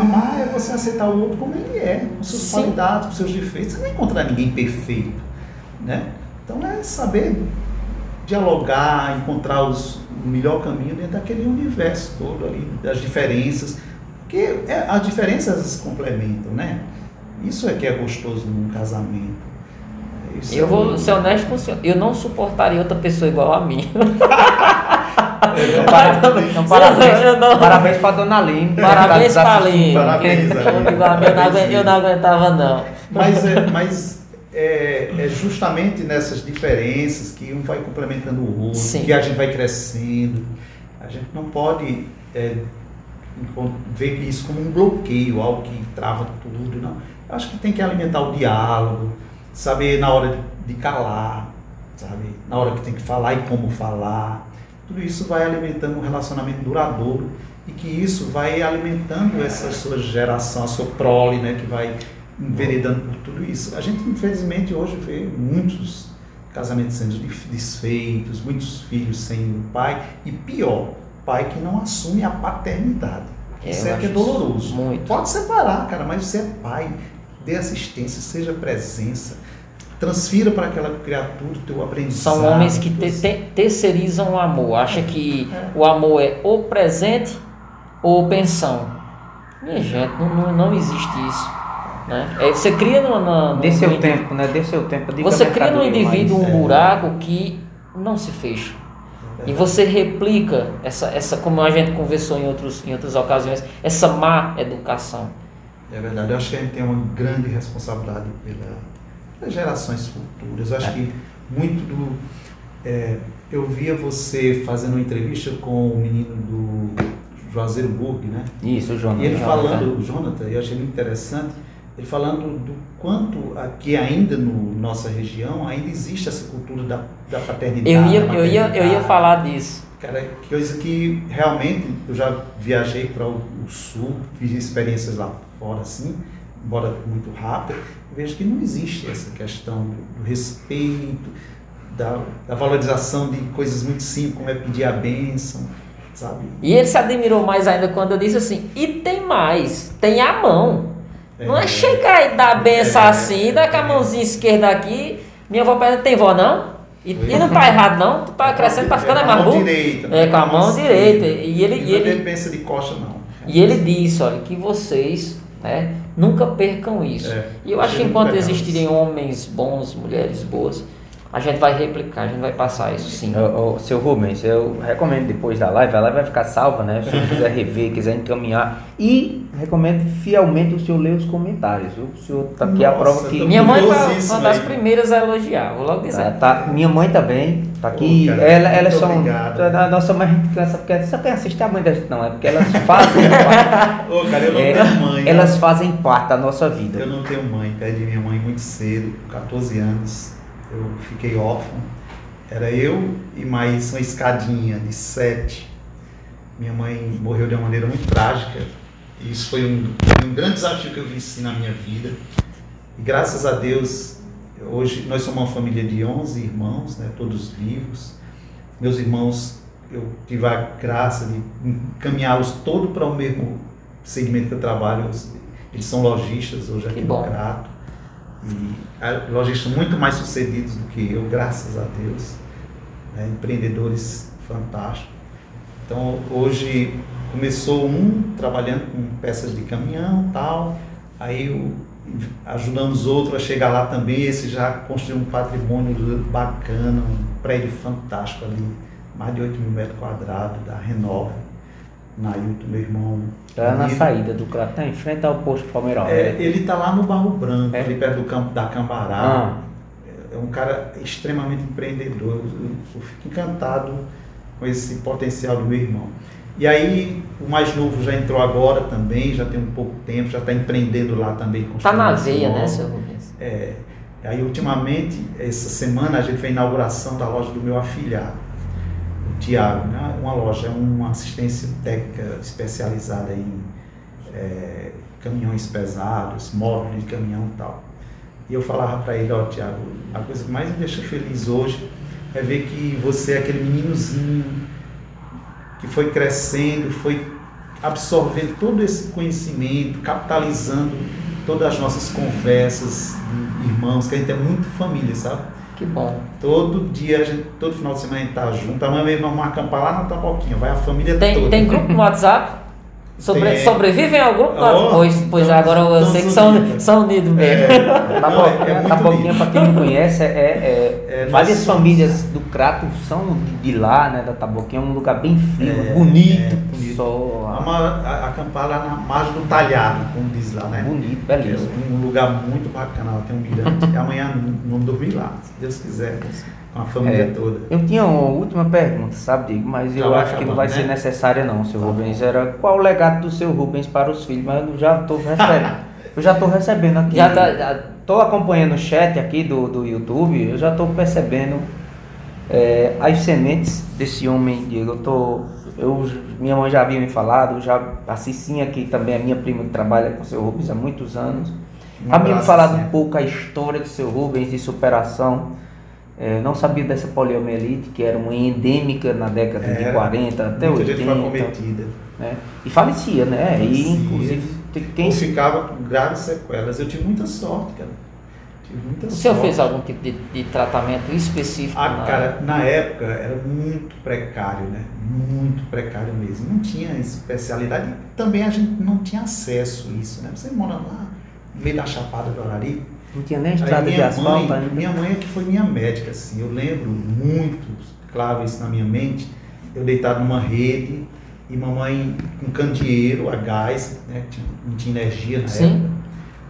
amar é você aceitar o outro como ele é, com suas Sim. qualidades, com seus defeitos. Você não vai encontrar ninguém perfeito. Né? Então é saber dialogar, encontrar os, o melhor caminho dentro daquele universo todo ali, das diferenças porque é, as diferenças se complementam, né? Isso é que é gostoso num casamento. Isso eu é vou muito... ser honesto com o senhor. Eu não suportaria outra pessoa igual a mim. Parabéns, então, parabéns, não... parabéns para dona Aline. Parabéns para a Aline. Parabéns. Eu não aguentava, não. Mas, é, mas é, é, justamente nessas diferenças que um vai complementando o outro, Sim. que a gente vai crescendo. A gente não pode é, ver isso como um bloqueio, algo que trava tudo. Não. Eu acho que tem que alimentar o diálogo, saber na hora de, de calar, sabe? Na hora que tem que falar e como falar. Tudo isso vai alimentando um relacionamento duradouro e que isso vai alimentando essa sua geração, a sua prole, né? Que vai enveredando por tudo isso. A gente, infelizmente, hoje vê muitos casamentos sendo desfeitos, muitos filhos sem pai e pior, pai que não assume a paternidade. É, isso é que é doloroso. Muito. Pode separar, cara, mas você é pai, dê assistência, seja presença. Transfira para aquela criatura o teu aprendizado. São homens que te, te, terceirizam o amor. Acha que é. o amor é ou presente ou pensão. Minha gente, não, não, não existe isso. Né? É, você cria no, no, Dê seu tempo, né? Dê seu tempo. Você cria no indivíduo um buraco que não se fecha. E você replica essa, essa, como a gente conversou em, outros, em outras ocasiões, essa má educação. É verdade, eu acho que a gente tem uma grande responsabilidade pela, pelas gerações futuras. Acho é. que muito do. É, eu via você fazendo uma entrevista com o menino do Juazeiro Burg, né? Isso, o Jonathan. E ele falando, o Jonathan, eu achei muito interessante ele falando do quanto aqui ainda no nossa região ainda existe essa cultura da, da paternidade. Eu ia, eu, ia, eu ia falar disso. Cara, coisa que realmente eu já viajei para o, o, sul, fiz experiências lá fora assim, embora muito rápido, vejo que não existe essa questão do, do respeito, da, da, valorização de coisas muito simples, como é pedir a bênção, sabe? E ele se admirou mais ainda quando eu disse assim, e tem mais, tem a mão. Não é chegar e dar benção é, assim, dar com a mãozinha esquerda aqui. Minha avó pergunta, tem vó não? E, e, não tá errado não, tu tá crescendo, tá ficando é mais burro. Direita, é, com a mão direita. E ele, e ele pensa de costa não. E ele disse, olha, que vocês né, nunca percam isso. É, e eu acho que enquanto existirem homens bons, mulheres boas, a gente vai replicar, a gente vai passar isso sim. O, o, seu Rubens, eu recomendo depois da live, a live vai ficar salva, né? Se você quiser rever, quiser encaminhar. E recomendo fielmente o senhor ler os comentários, viu? O senhor tá aqui Nossa, a prova que. Minha mãe foi uma das primeiras a elogiar, vou logo dizer. Tá, tá, minha mãe também, tá aqui. Oh, cara, ela, elas são. A nossa mãe criança, porque só quem assiste a mãe da gente, não, é porque elas fazem parte. oh, cara, eu não é, tenho mãe. Elas não. fazem parte da nossa vida. Eu não tenho mãe, perdi minha mãe muito cedo, 14 anos eu fiquei órfão. Era eu e mais uma escadinha de sete. Minha mãe morreu de uma maneira muito trágica. E isso foi um, um grande desafio que eu venci na minha vida. E graças a Deus, hoje nós somos uma família de 11 irmãos, né, todos vivos. Meus irmãos, eu tive a graça de encaminhá-los todo para o mesmo segmento que eu trabalho. Eles são lojistas, hoje aqui no Crato e lojistas muito mais sucedidos do que eu, graças a Deus. né? empreendedores fantásticos. Então hoje começou um trabalhando com peças de caminhão tal, aí o, ajudamos outro a chegar lá também, esse já construiu um patrimônio bacana, um prédio fantástico ali, mais de 8 mil metros quadrados, da Renove, Nailton, meu irmão. Está na saída do está em frente ao posto Palmeiral. É, ele está lá no Barro Branco, é? ali perto do campo da Cambará. Ah. É um cara extremamente empreendedor. Eu, eu fico encantado com esse potencial do meu irmão. E aí, o mais novo já entrou agora também, já tem um pouco tempo, já está empreendendo lá também. Está na veia, né, seu Rubens? É. Aí, ultimamente, essa semana, a gente fez a inauguração da loja do meu afilhado, o Tiago. Né? Uma loja, uma assistência técnica especializada em é, caminhões pesados, móveis de caminhão e tal. E eu falava para ele, ó, oh, Tiago, a coisa que mais me deixa feliz hoje é ver que você é aquele meninozinho que foi crescendo, foi absorvendo todo esse conhecimento, capitalizando todas as nossas conversas de irmãos, que a gente é muito família, sabe? Que bom. Todo dia, gente, todo final de semana a gente tá junto. Amanhã mesmo vamos acampar lá na Tapoquinha, vai a família tem, toda. Tem grupo no WhatsApp? Sobre, sobrevivem ao grupo? Oh, pois, pois então, agora eu sei que são, são unidos mesmo. É, Tapoquinha, é, é para quem não conhece, é, é, é várias famílias do Crato são de lá, né, da Taboquinha, é um lugar bem frio, é, bonito. É, bonito. Só... Vamos acampar lá na margem do Talhado, como diz lá, né? Bonito, belíssimo. É um lugar muito bacana, lá tem um mirante. e amanhã vamos dormir lá, se Deus quiser com a família é, toda. Eu tinha uma última pergunta, sabe, Diego? Mas já eu acho acabar, que não vai né? ser necessária não, seu tá Rubens. Bom. Era qual o legado do seu Rubens para os filhos? Mas eu já estou recebendo. eu já estou recebendo aqui. Já tá, já... Tô acompanhando o chat aqui do, do YouTube, eu já estou percebendo é, as sementes desse homem, Diego. Eu tô, eu, minha mãe já havia me falado, já a Cicinha aqui também, a minha prima que trabalha com o seu Rubens há muitos anos. Um havia me falado um pouco a história do seu Rubens de superação é, não sabia dessa poliomielite, que era uma endêmica na década de 40 até 80. Gente foi acometida. Né? E falecia, né? Falecia. E inclusive quem Ou ficava com graves sequelas. Eu tive muita sorte, cara. Tive muita o sorte. senhor fez algum tipo de, de tratamento específico? Ah, na... cara, na época era muito precário, né? Muito precário mesmo. Não tinha especialidade. Também a gente não tinha acesso a isso, né? Você mora lá no meio da Chapada do Araripe não tinha nem estrada de asfalto mãe, Minha mãe é que foi minha médica, assim. Eu lembro muito, claro, isso na minha mente. Eu deitado numa rede e mamãe com candeeiro a gás, né? Não tinha energia na Sim. época.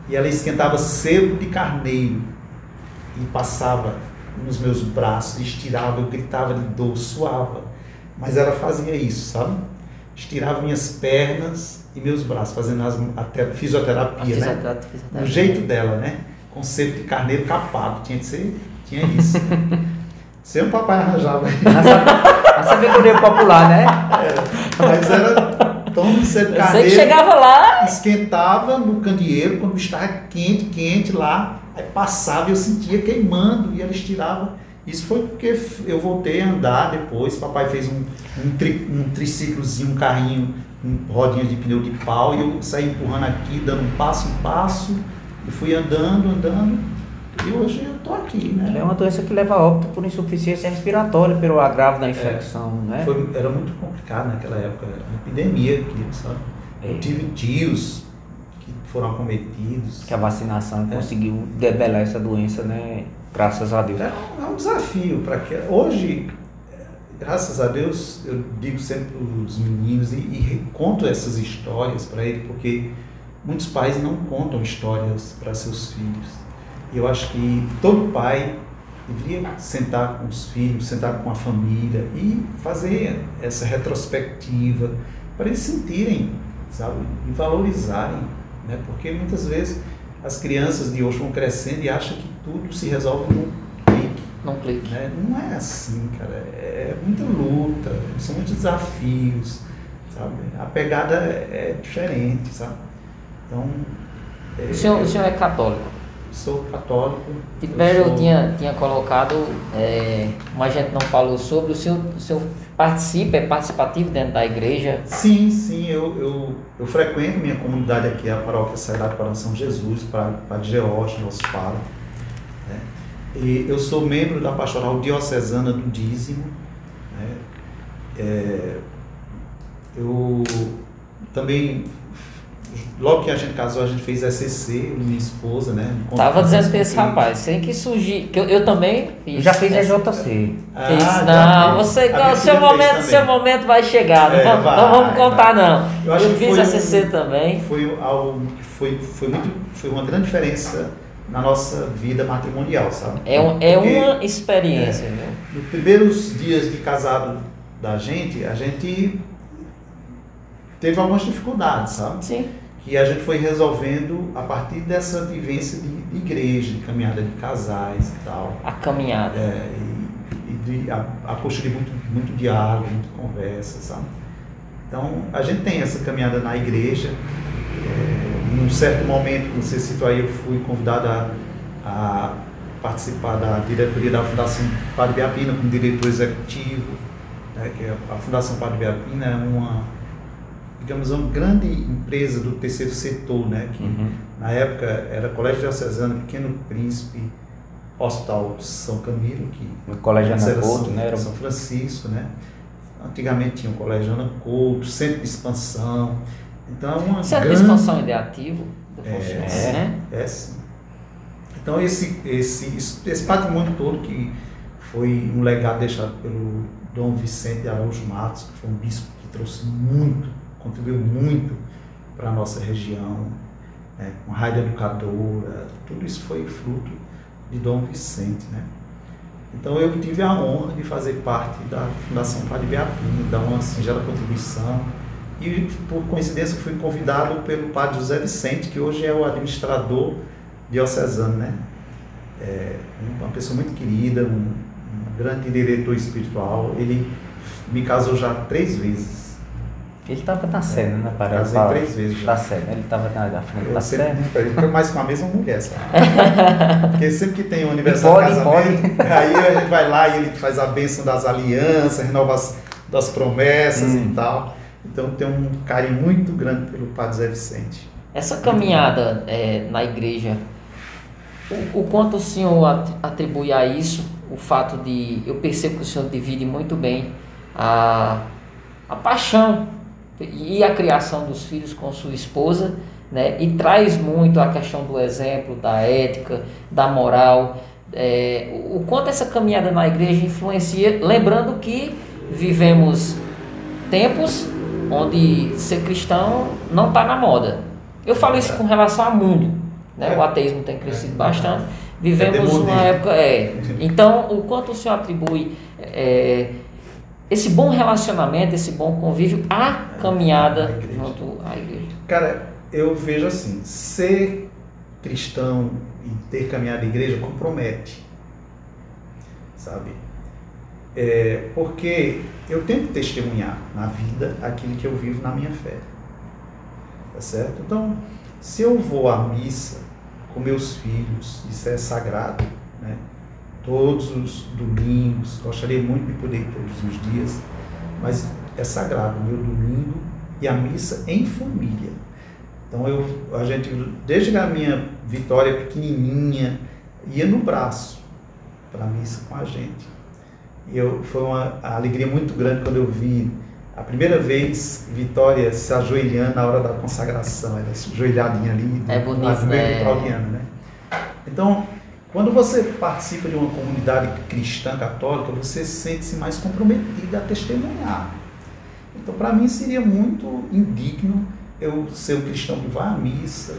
E ela esquentava sebo de carneiro e passava nos meus braços, estirava, eu gritava de dor, suava. Mas ela fazia isso, sabe? Estirava minhas pernas e meus braços, fazendo as, a fisioterapia, a né? fisioterapia. Do jeito dela, né? Conceito de carneiro capado. Tinha que ser, tinha isso. Sempre o papai arranjava. A sabedoria popular, né? É, mas era tão cedo carneiro. Você chegava lá. Esquentava no candeeiro, quando estava quente, quente lá. Aí passava e eu sentia queimando e eles tiravam. Isso foi porque eu voltei a andar depois. Papai fez um, um, tri, um triciclozinho, um carrinho, um rodinha de pneu de pau e eu saí empurrando aqui, dando um passo em passo e fui andando, andando, e hoje eu estou aqui, né? É uma doença que leva a óbito por insuficiência respiratória, pelo agravo da infecção, é, né? Foi, era muito complicado naquela época, era uma epidemia aqui, sabe? É. Eu tive tios que foram acometidos. Que a vacinação é. conseguiu debelar essa doença, né? Graças a Deus. É um, é desafio para que hoje graças a Deus, eu digo sempre para os meninos e, e conto essas histórias para eles, porque muitos pais não contam histórias para seus filhos. E eu acho que todo pai deveria sentar com os filhos, sentar com a família e fazer essa retrospectiva para eles sentirem, sabe, e valorizarem, né? Porque muitas vezes as crianças de hoje vão crescendo e acham que tudo se resolve num clique. Num clique. Né? Não é assim, cara. É muita luta, são muitos desafios, sabe? A pegada é diferente, sabe? Então. É, o, senhor, o senhor é católico? Sou católico. Tibério sou... tinha, tinha colocado, é, mas a gente não falou sobre, o senhor, o senhor participa, é participativo dentro da igreja? Sim, sim, eu, eu, eu frequento minha comunidade aqui, a paróquia Sagrado Coração Jesus, para, para George, nosso padre. Né? E eu sou membro da Pastoral Diocesana do Dízimo. Né? É, eu também, logo que a gente casou, a gente fez SCC, minha esposa, né? Tava dizendo que esse rapaz, sem que surgir, que eu, eu também fiz. Já fez EJC. Ah, Fiz, não, você, o seu momento, seu momento vai chegar, não, é, vamos, vai, não vamos contar vai. não. Eu, acho eu fiz SCC um, também. Foi algo que foi, foi, muito, foi uma grande diferença na nossa vida matrimonial, sabe? É, um, é Porque, uma experiência, é, né? Nos primeiros dias de casado da gente, a gente teve algumas dificuldades, sabe? Sim. Que a gente foi resolvendo a partir dessa vivência de, de igreja, de caminhada de casais e tal. A caminhada. É, e, e de, a, a construir muito, muito diálogo, muita conversa, sabe? Então, a gente tem essa caminhada na igreja. É, num certo momento, não sei se citou aí, eu fui convidado a, a participar da diretoria da Fundação Padre Biapina como diretor executivo, né, que é a Fundação Padre Biapina é uma digamos, uma grande empresa do terceiro setor, né? Que uhum. na época era Colégio Diocesano, Pequeno Príncipe, Hospital São Camilo, que o Colégio Ana Couto, São, né? Era... São Francisco, né? Antigamente tinha o Colégio Ana Couto, Centro de Expansão. Então, uma Centro grande... de Expansão ainda é ativo? É, é, né? é sim. Então, esse, esse, esse patrimônio todo que foi um legado deixado pelo Dom Vicente de Araújo Matos, que foi um bispo que trouxe muito contribuiu muito para a nossa região, né, com rádio educadora, tudo isso foi fruto de Dom Vicente. Né? Então eu tive a honra de fazer parte da Fundação Padre Beapino, dar uma singela contribuição. E por coincidência fui convidado pelo Padre José Vicente, que hoje é o administrador diocesano, né? É uma pessoa muito querida, um, um grande diretor espiritual. Ele me casou já três vezes ele estava na cena, né? Para Casei para, três vezes já. Da cena, ele estava na frente da cena. Ele mais com a mesma mulher, sabe? Porque sempre que tem um aniversário de casamento, pode. aí gente vai lá e ele faz a bênção das alianças, renova as das promessas hum. e tal. Então tem um carinho muito grande pelo Padre Zé Vicente. Essa caminhada é, na igreja, o, o quanto o senhor atribui a isso, o fato de, eu percebo que o senhor divide muito bem a, a paixão e a criação dos filhos com sua esposa, né? E traz muito a questão do exemplo, da ética, da moral, é, o quanto essa caminhada na igreja influencia, lembrando que vivemos tempos onde ser cristão não está na moda. Eu falo isso com relação ao mundo, né? O ateísmo tem crescido bastante. Vivemos uma época, é. Então, o quanto o senhor atribui é, esse bom relacionamento, esse bom convívio, a caminhada junto à igreja? Cara, eu vejo assim, ser cristão e ter caminhado à igreja compromete, sabe? É, porque eu tenho que testemunhar na vida aquilo que eu vivo na minha fé, tá certo? Então, se eu vou à missa com meus filhos, isso é sagrado? Todos os domingos, gostaria muito de poder ir todos os dias, mas é sagrado o meu domingo e a missa em família. Então eu, a gente, desde a minha Vitória pequenininha, ia no braço para a missa com a gente. E eu, foi uma alegria muito grande quando eu vi a primeira vez Vitória se ajoelhando na hora da consagração, ela se ajoelhadinha ali, é bonito, né? né? Então, quando você participa de uma comunidade cristã católica, você sente-se mais comprometido a testemunhar. Então, para mim, seria muito indigno eu ser um cristão que vai à missa,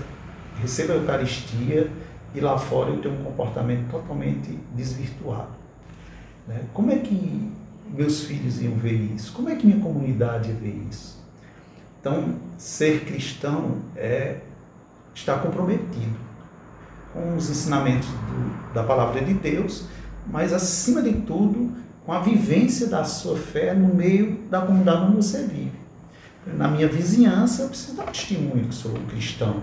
receba a Eucaristia e lá fora eu ter um comportamento totalmente desvirtuado. Né? Como é que meus filhos iam ver isso? Como é que minha comunidade ia ver isso? Então, ser cristão é estar comprometido com os ensinamentos do, da palavra de Deus, mas acima de tudo com a vivência da sua fé no meio da comunidade onde você vive. Na minha vizinhança, eu preciso dar testemunho que sou cristão.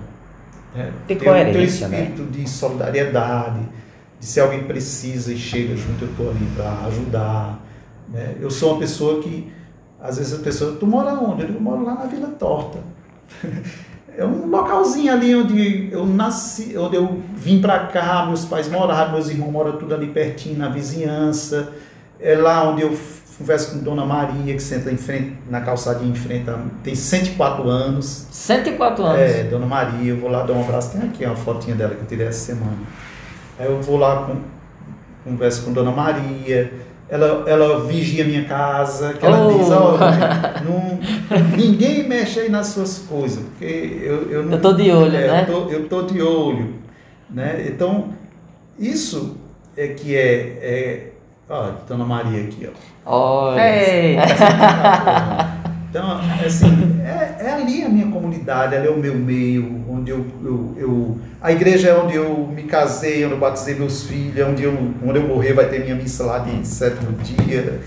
Né? Ter, ter, ter né? espírito né? de solidariedade, de se alguém precisa e chega junto, eu estou ali para ajudar. Né? Eu sou uma pessoa que, às vezes a pessoa, tu mora onde? Eu moro lá na Vila Torta. é um localzinho ali onde eu nasci, onde eu vim para cá, meus pais moraram, meus irmãos moram tudo ali pertinho, na vizinhança. É lá onde eu converso com Dona Maria, que senta em frente, na calçadinha em frente, tem 104 anos. 104 anos? É, Dona Maria, eu vou lá dar um abraço, tem aqui uma fotinha dela que eu tirei essa semana. Aí eu vou lá, com, converso com Dona Maria, ela, ela vigia minha casa, que ela Oh. diz, não, ninguém mexe aí nas suas coisas, porque eu, eu não... Eu tô de olho, é, né? Eu tô, eu tô de olho, né? Então, isso é que é... é ó, Dona Maria aqui, ó. Olha. Ei, Então, assim, é, é ali a minha comunidade, ali é o meu meio, onde eu, eu, eu- A igreja é onde eu me casei, onde eu batizei meus filhos, é onde eu, quando eu morrer vai ter minha missa lá de sétimo dia.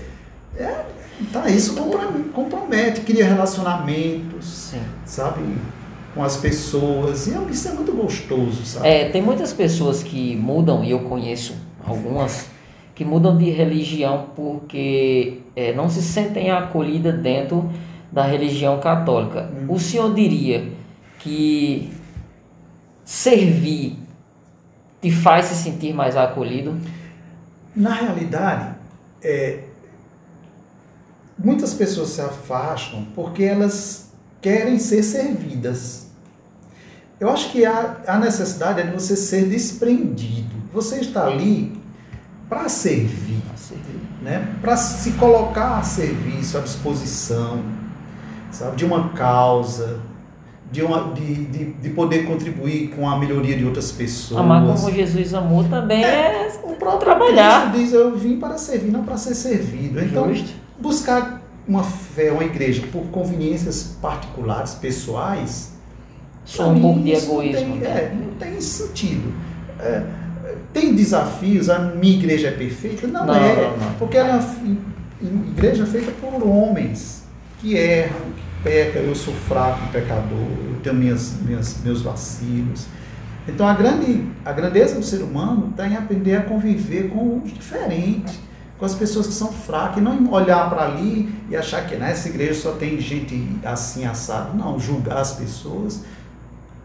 É, tá, isso comprom- compromete, cria relacionamentos, Sim. sabe? Com as pessoas. E é- isso é muito gostoso, sabe? É, tem muitas pessoas que mudam, e eu conheço algumas, que mudam de religião porque é, não se sentem acolhidas dentro da religião católica. Hum. O senhor diria que servir te faz se sentir mais acolhido? Na realidade, é, muitas pessoas se afastam porque elas querem ser servidas. Eu acho que a, a necessidade é de você ser desprendido. Você está ali para servir, né? para se colocar a serviço, à disposição, sabe? de uma causa, de, uma, de, de, de poder contribuir com a melhoria de outras pessoas. Amar como Jesus amou também é, O próprio trabalhar. Cristo diz, eu vim para servir, não para ser servido. Então, Justo. buscar uma fé, uma igreja por conveniências particulares, pessoais, Só um pouco de isso não egoísmo. Tem, né? é, não tem sentido. É, tem desafios, a minha igreja é perfeita? Não, Não, é, não, não. porque ela é uma igreja feita por homens que erram, que pecam, eu sou fraco, pecador, eu tenho minhas, minhas, meus vacilos. Então a, grande, a grandeza do ser humano está em aprender a conviver com os diferentes, com as pessoas que são fracas, e não olhar para ali e achar que nessa igreja só tem gente assim assado. Não, julgar as pessoas.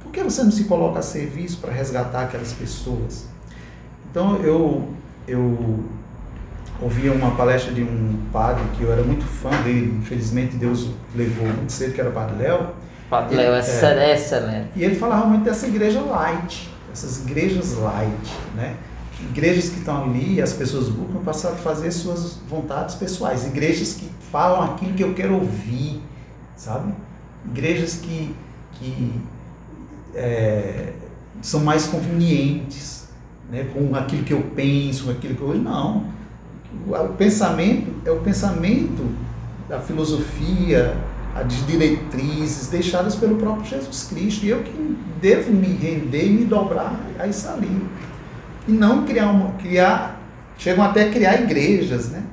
Por que você não se coloca a serviço para resgatar aquelas pessoas? Então eu, eu ouvi uma palestra de um padre que eu era muito fã dele, infelizmente Deus levou muito cedo, que era o padre Léo, Padre Léo, É. é excelente. e ele falava muito dessa igreja light, essas igrejas light, né? Igrejas que estão ali, as pessoas buscam passar a fazer suas vontades pessoais. Igrejas que falam aquilo que eu quero ouvir, sabe? Igrejas que, que é, são mais convenientes, né? Com aquilo que eu penso, com aquilo que eu... Não. O pensamento é o pensamento da filosofia, as diretrizes deixadas pelo próprio Jesus Cristo. E eu que devo me render e me dobrar a isso ali. E não criar uma. Criar, chegam até a criar igrejas, né?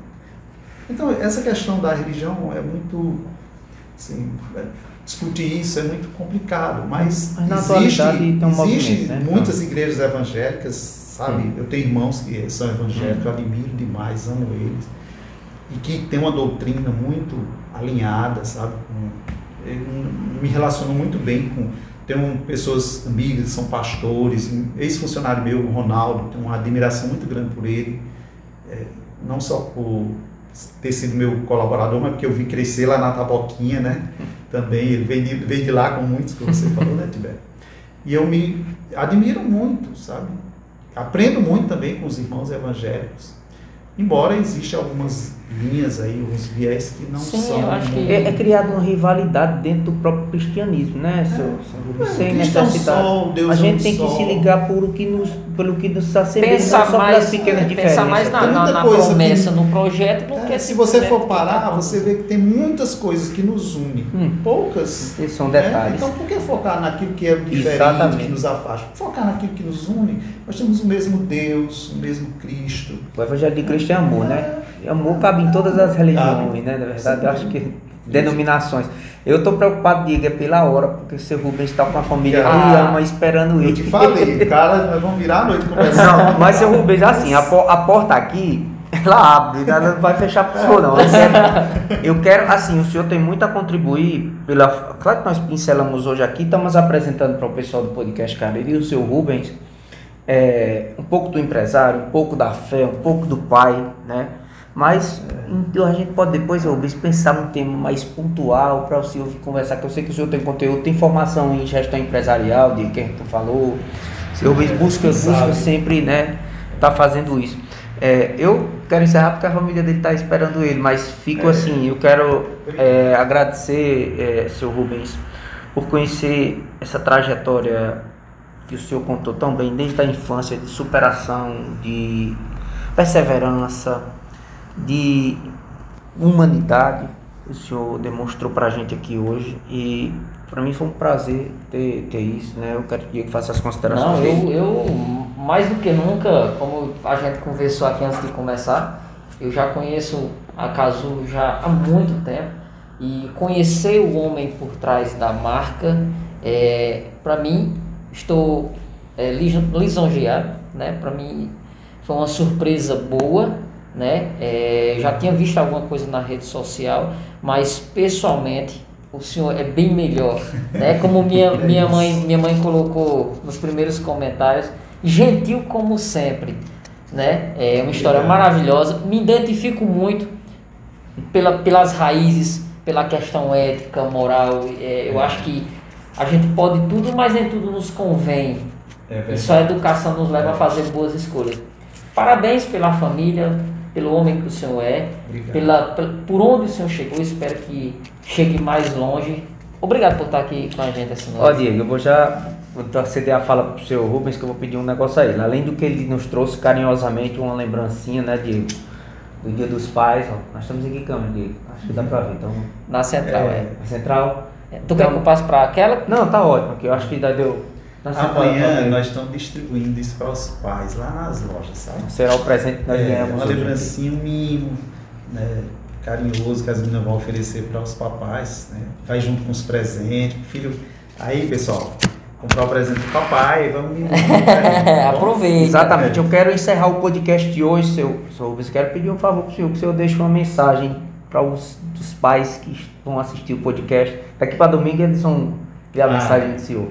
Então, essa questão da religião é muito. Assim, é, discutir isso é muito complicado, mas, existe, existe né? muitas igrejas evangélicas, sabe? Eu tenho irmãos que são evangélicos, eu admiro demais, amo eles e que tem uma doutrina muito alinhada, sabe? Eu me relaciono muito bem com. Tenho pessoas amigas, são pastores, ex-funcionário meu, Ronaldo, tenho uma admiração muito grande por ele, é, não só por ter sido meu colaborador, mas porque eu vi crescer lá na Taboquinha, né? Também, ele veio de, veio de lá com muitos que você falou, né, Tibete? E eu me admiro muito, sabe? Aprendo muito também com os irmãos evangélicos. Embora existam algumas linhas aí, uns viés que não Sim, são. eu acho que- É, é criada uma rivalidade dentro do próprio cristianismo, né? seu- seu? É, Sem Cristo é um necessidade. sol, Deus a é gente tem que sol. se ligar por o que nos, pelo que nos está servindo, Pensa não só mais, pelas pequenas é, diferenças. pensa mais na, na, na coisa promessa, que- no projeto, do É, se você for simplesmente parar, você vê que tem muitas coisas que nos unem. Hum. Poucas. Esses são né? detalhes. Então por que focar naquilo que é diferente, Exatamente. que nos afasta? Focar naquilo que nos une. Nós temos o mesmo Deus, o mesmo Cristo. O Evangelho de Cristo é amor, né? Amor cabe em todas as religiões, né? Na verdade, eu acho que denominações. Eu estou preocupado, Diego, é pela hora, porque o seu Rubens está com a família Ah, ali, ama esperando Eu ele. te falei, cara, nós vamos virar a noite conversando. Não, mas seu Rubens, assim, a, po- a porta aqui, Ela abre, ela não vai fechar pro senhor, não. Eu quero, eu quero, assim, o senhor tem muito a contribuir pela. Claro que nós pincelamos hoje aqui, estamos apresentando para o pessoal do podcast Cariri o seu Rubens é, um pouco do empresário, um pouco da fé, um pouco do pai, né? Mas então a gente pode depois, Rubens, pensar um tema mais pontual para o senhor conversar, que eu sei que o senhor tem conteúdo, tem formação em gestão empresarial, de quem tu falou. O senhor Rubens busca, busca sempre, né? Tá fazendo isso. É, eu quero encerrar porque a família dele está esperando ele, mas fico é. assim, eu quero é, agradecer, é, seu Rubens, por conhecer essa trajetória que o senhor contou tão bem desde a infância, de superação, de perseverança, de humanidade, o senhor demonstrou para a gente aqui hoje e para mim foi um prazer ter, ter isso, né? Eu quero que faça as considerações. Não, eu, eu mais do que nunca, como a gente conversou aqui antes de começar, eu já conheço a Casulo já há muito tempo e conhecer o homem por trás da marca, é, para mim, estou é, lisonjeado, né? Para mim foi uma surpresa boa, né? É, já tinha visto alguma coisa na rede social, mas pessoalmente o senhor é bem melhor, né? Como minha, minha mãe minha mãe colocou nos primeiros comentários, gentil como sempre, né? É uma história maravilhosa. Me identifico muito pela, pelas raízes, pela questão ética, moral. É, eu acho que a gente pode tudo, mas nem tudo nos convém. É e só a educação nos leva a fazer boas escolhas. Parabéns pela família, pelo homem que o senhor é, pela, por onde o senhor chegou. Espero que chegue mais longe. Obrigado por estar aqui com a gente essa noite. Ó, Diego, eu vou já vou ceder a fala para o senhor Rubens que eu vou pedir um negócio a ele. Além do que ele nos trouxe carinhosamente, uma lembrancinha, né, Diego? Do Dia dos Pais, ó. Nós estamos aqui câmera, Diego. Acho que dá para ver. Então, Na central, é. é. Na central. É. Tu então, quer que eu passe para aquela? Não, tá ótimo, aqui. Eu acho que já deu. Amanhã nós estamos distribuindo isso para os pais lá nas lojas, sabe? Será o presente que nós é, ganhamos. Uma lembrancinha, um mimo, né? carinhoso que as meninas vão oferecer para os papais, né? Vai junto com os presentes, filho. Aí, pessoal, comprar o presente do papai, vamos tá Aproveita. Exatamente. Eu quero encerrar o podcast de hoje, seu, Rubens. Quero pedir um favor para o senhor, que o senhor deixe uma mensagem para os dos pais que vão assistir o podcast. Daqui para domingo eles vão ver a ah, mensagem do senhor.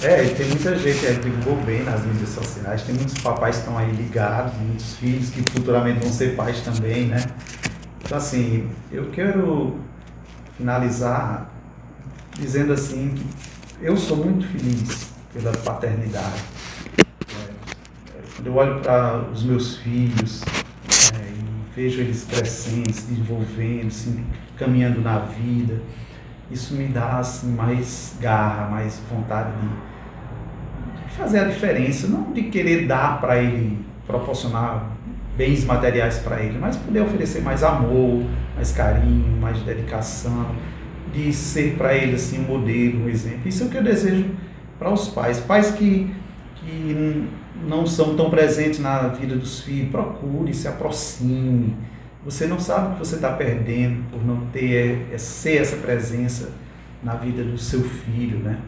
É, tem muita gente que divulgou bem nas mídias sociais, tem muitos papais que estão aí ligados, muitos filhos que futuramente vão ser pais também, né? Então, assim, eu quero finalizar dizendo assim que eu sou muito feliz pela paternidade. É, quando eu olho para os meus filhos é, e vejo eles crescendo, se desenvolvendo, se caminhando na vida, isso me dá assim, mais garra, mais vontade de fazer a diferença, não de querer dar para ele, proporcionar bens materiais para ele, mas poder oferecer mais amor, mais carinho, mais dedicação, de ser para ele assim um modelo, um exemplo. Isso é o que eu desejo para os pais, pais que, que não são tão presentes na vida dos filhos, procure, se aproxime, você não sabe o que você está perdendo por não ter é, ser essa presença na vida do seu filho, né?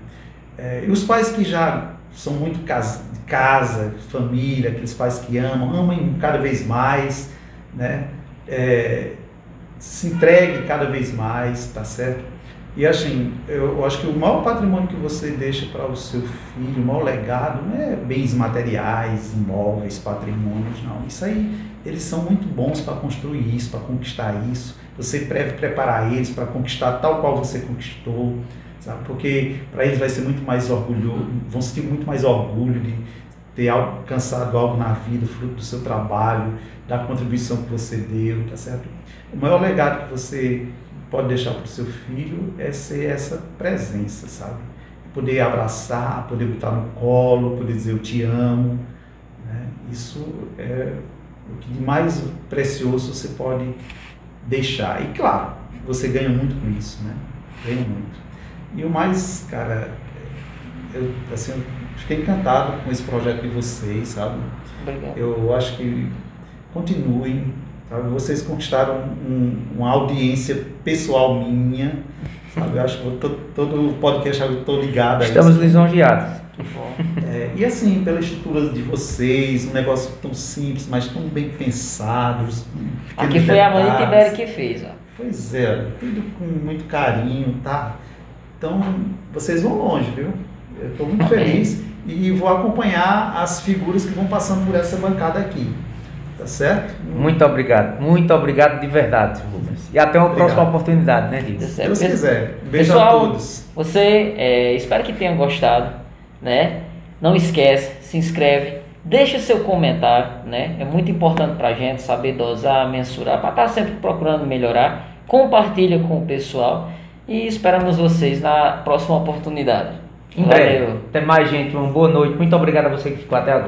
É, e os pais que já são muito casa, casa, família, aqueles pais que amam, amem cada vez mais, né? É, se entregue cada vez mais, tá certo? E assim, eu, acho que o maior patrimônio que você deixa para o seu filho, o maior legado, não é bens materiais, imóveis, patrimônios, não. Isso aí eles são muito bons para construir isso, para conquistar isso. Você deve preparar eles para conquistar tal qual você conquistou, sabe? Porque para eles vai ser muito mais orgulhoso, vão sentir muito mais orgulho de ter alcançado algo na vida, fruto do seu trabalho, da contribuição que você deu, tá certo? O maior legado que você pode deixar para o seu filho é ser essa presença, sabe? Poder abraçar, poder botar no colo, poder dizer eu te amo. Né? Isso é o que mais precioso você pode deixar. E claro, você ganha muito com isso, né? Ganha muito. E o mais, cara, eu assim, fiquei encantado com esse projeto de vocês, sabe? Obrigado. Eu acho que continuem, sabe? Vocês conquistaram um, uma audiência pessoal minha, sabe? Eu acho que todo, todo podcast eu estou ligado Estamos lisonjeados. Que bom. É, e assim, pela estrutura de vocês, um negócio tão simples, mas tão bem pensado. Aqui foi a mãe detalhes. Tibério que fez, ó. Pois é, tudo com muito carinho, tá? Então, vocês vão longe, viu? Eu estou muito feliz e vou acompanhar as figuras que vão passando por essa bancada aqui. Tá certo? Muito obrigado, muito obrigado de verdade, Rubens. E até uma Obrigado. próxima oportunidade, né, Diego? Se Deus quiser. Um beijo Pessoal, a todos. Você, é, espero que tenha gostado, né? Não esquece, se inscreve, deixa seu comentário, né? É muito importante pra gente saber dosar, mensurar, para estar sempre procurando melhorar. Compartilha com o pessoal e esperamos vocês na próxima oportunidade. Em breve. Até mais, gente. Uma boa noite. Muito obrigado a você que ficou até agora.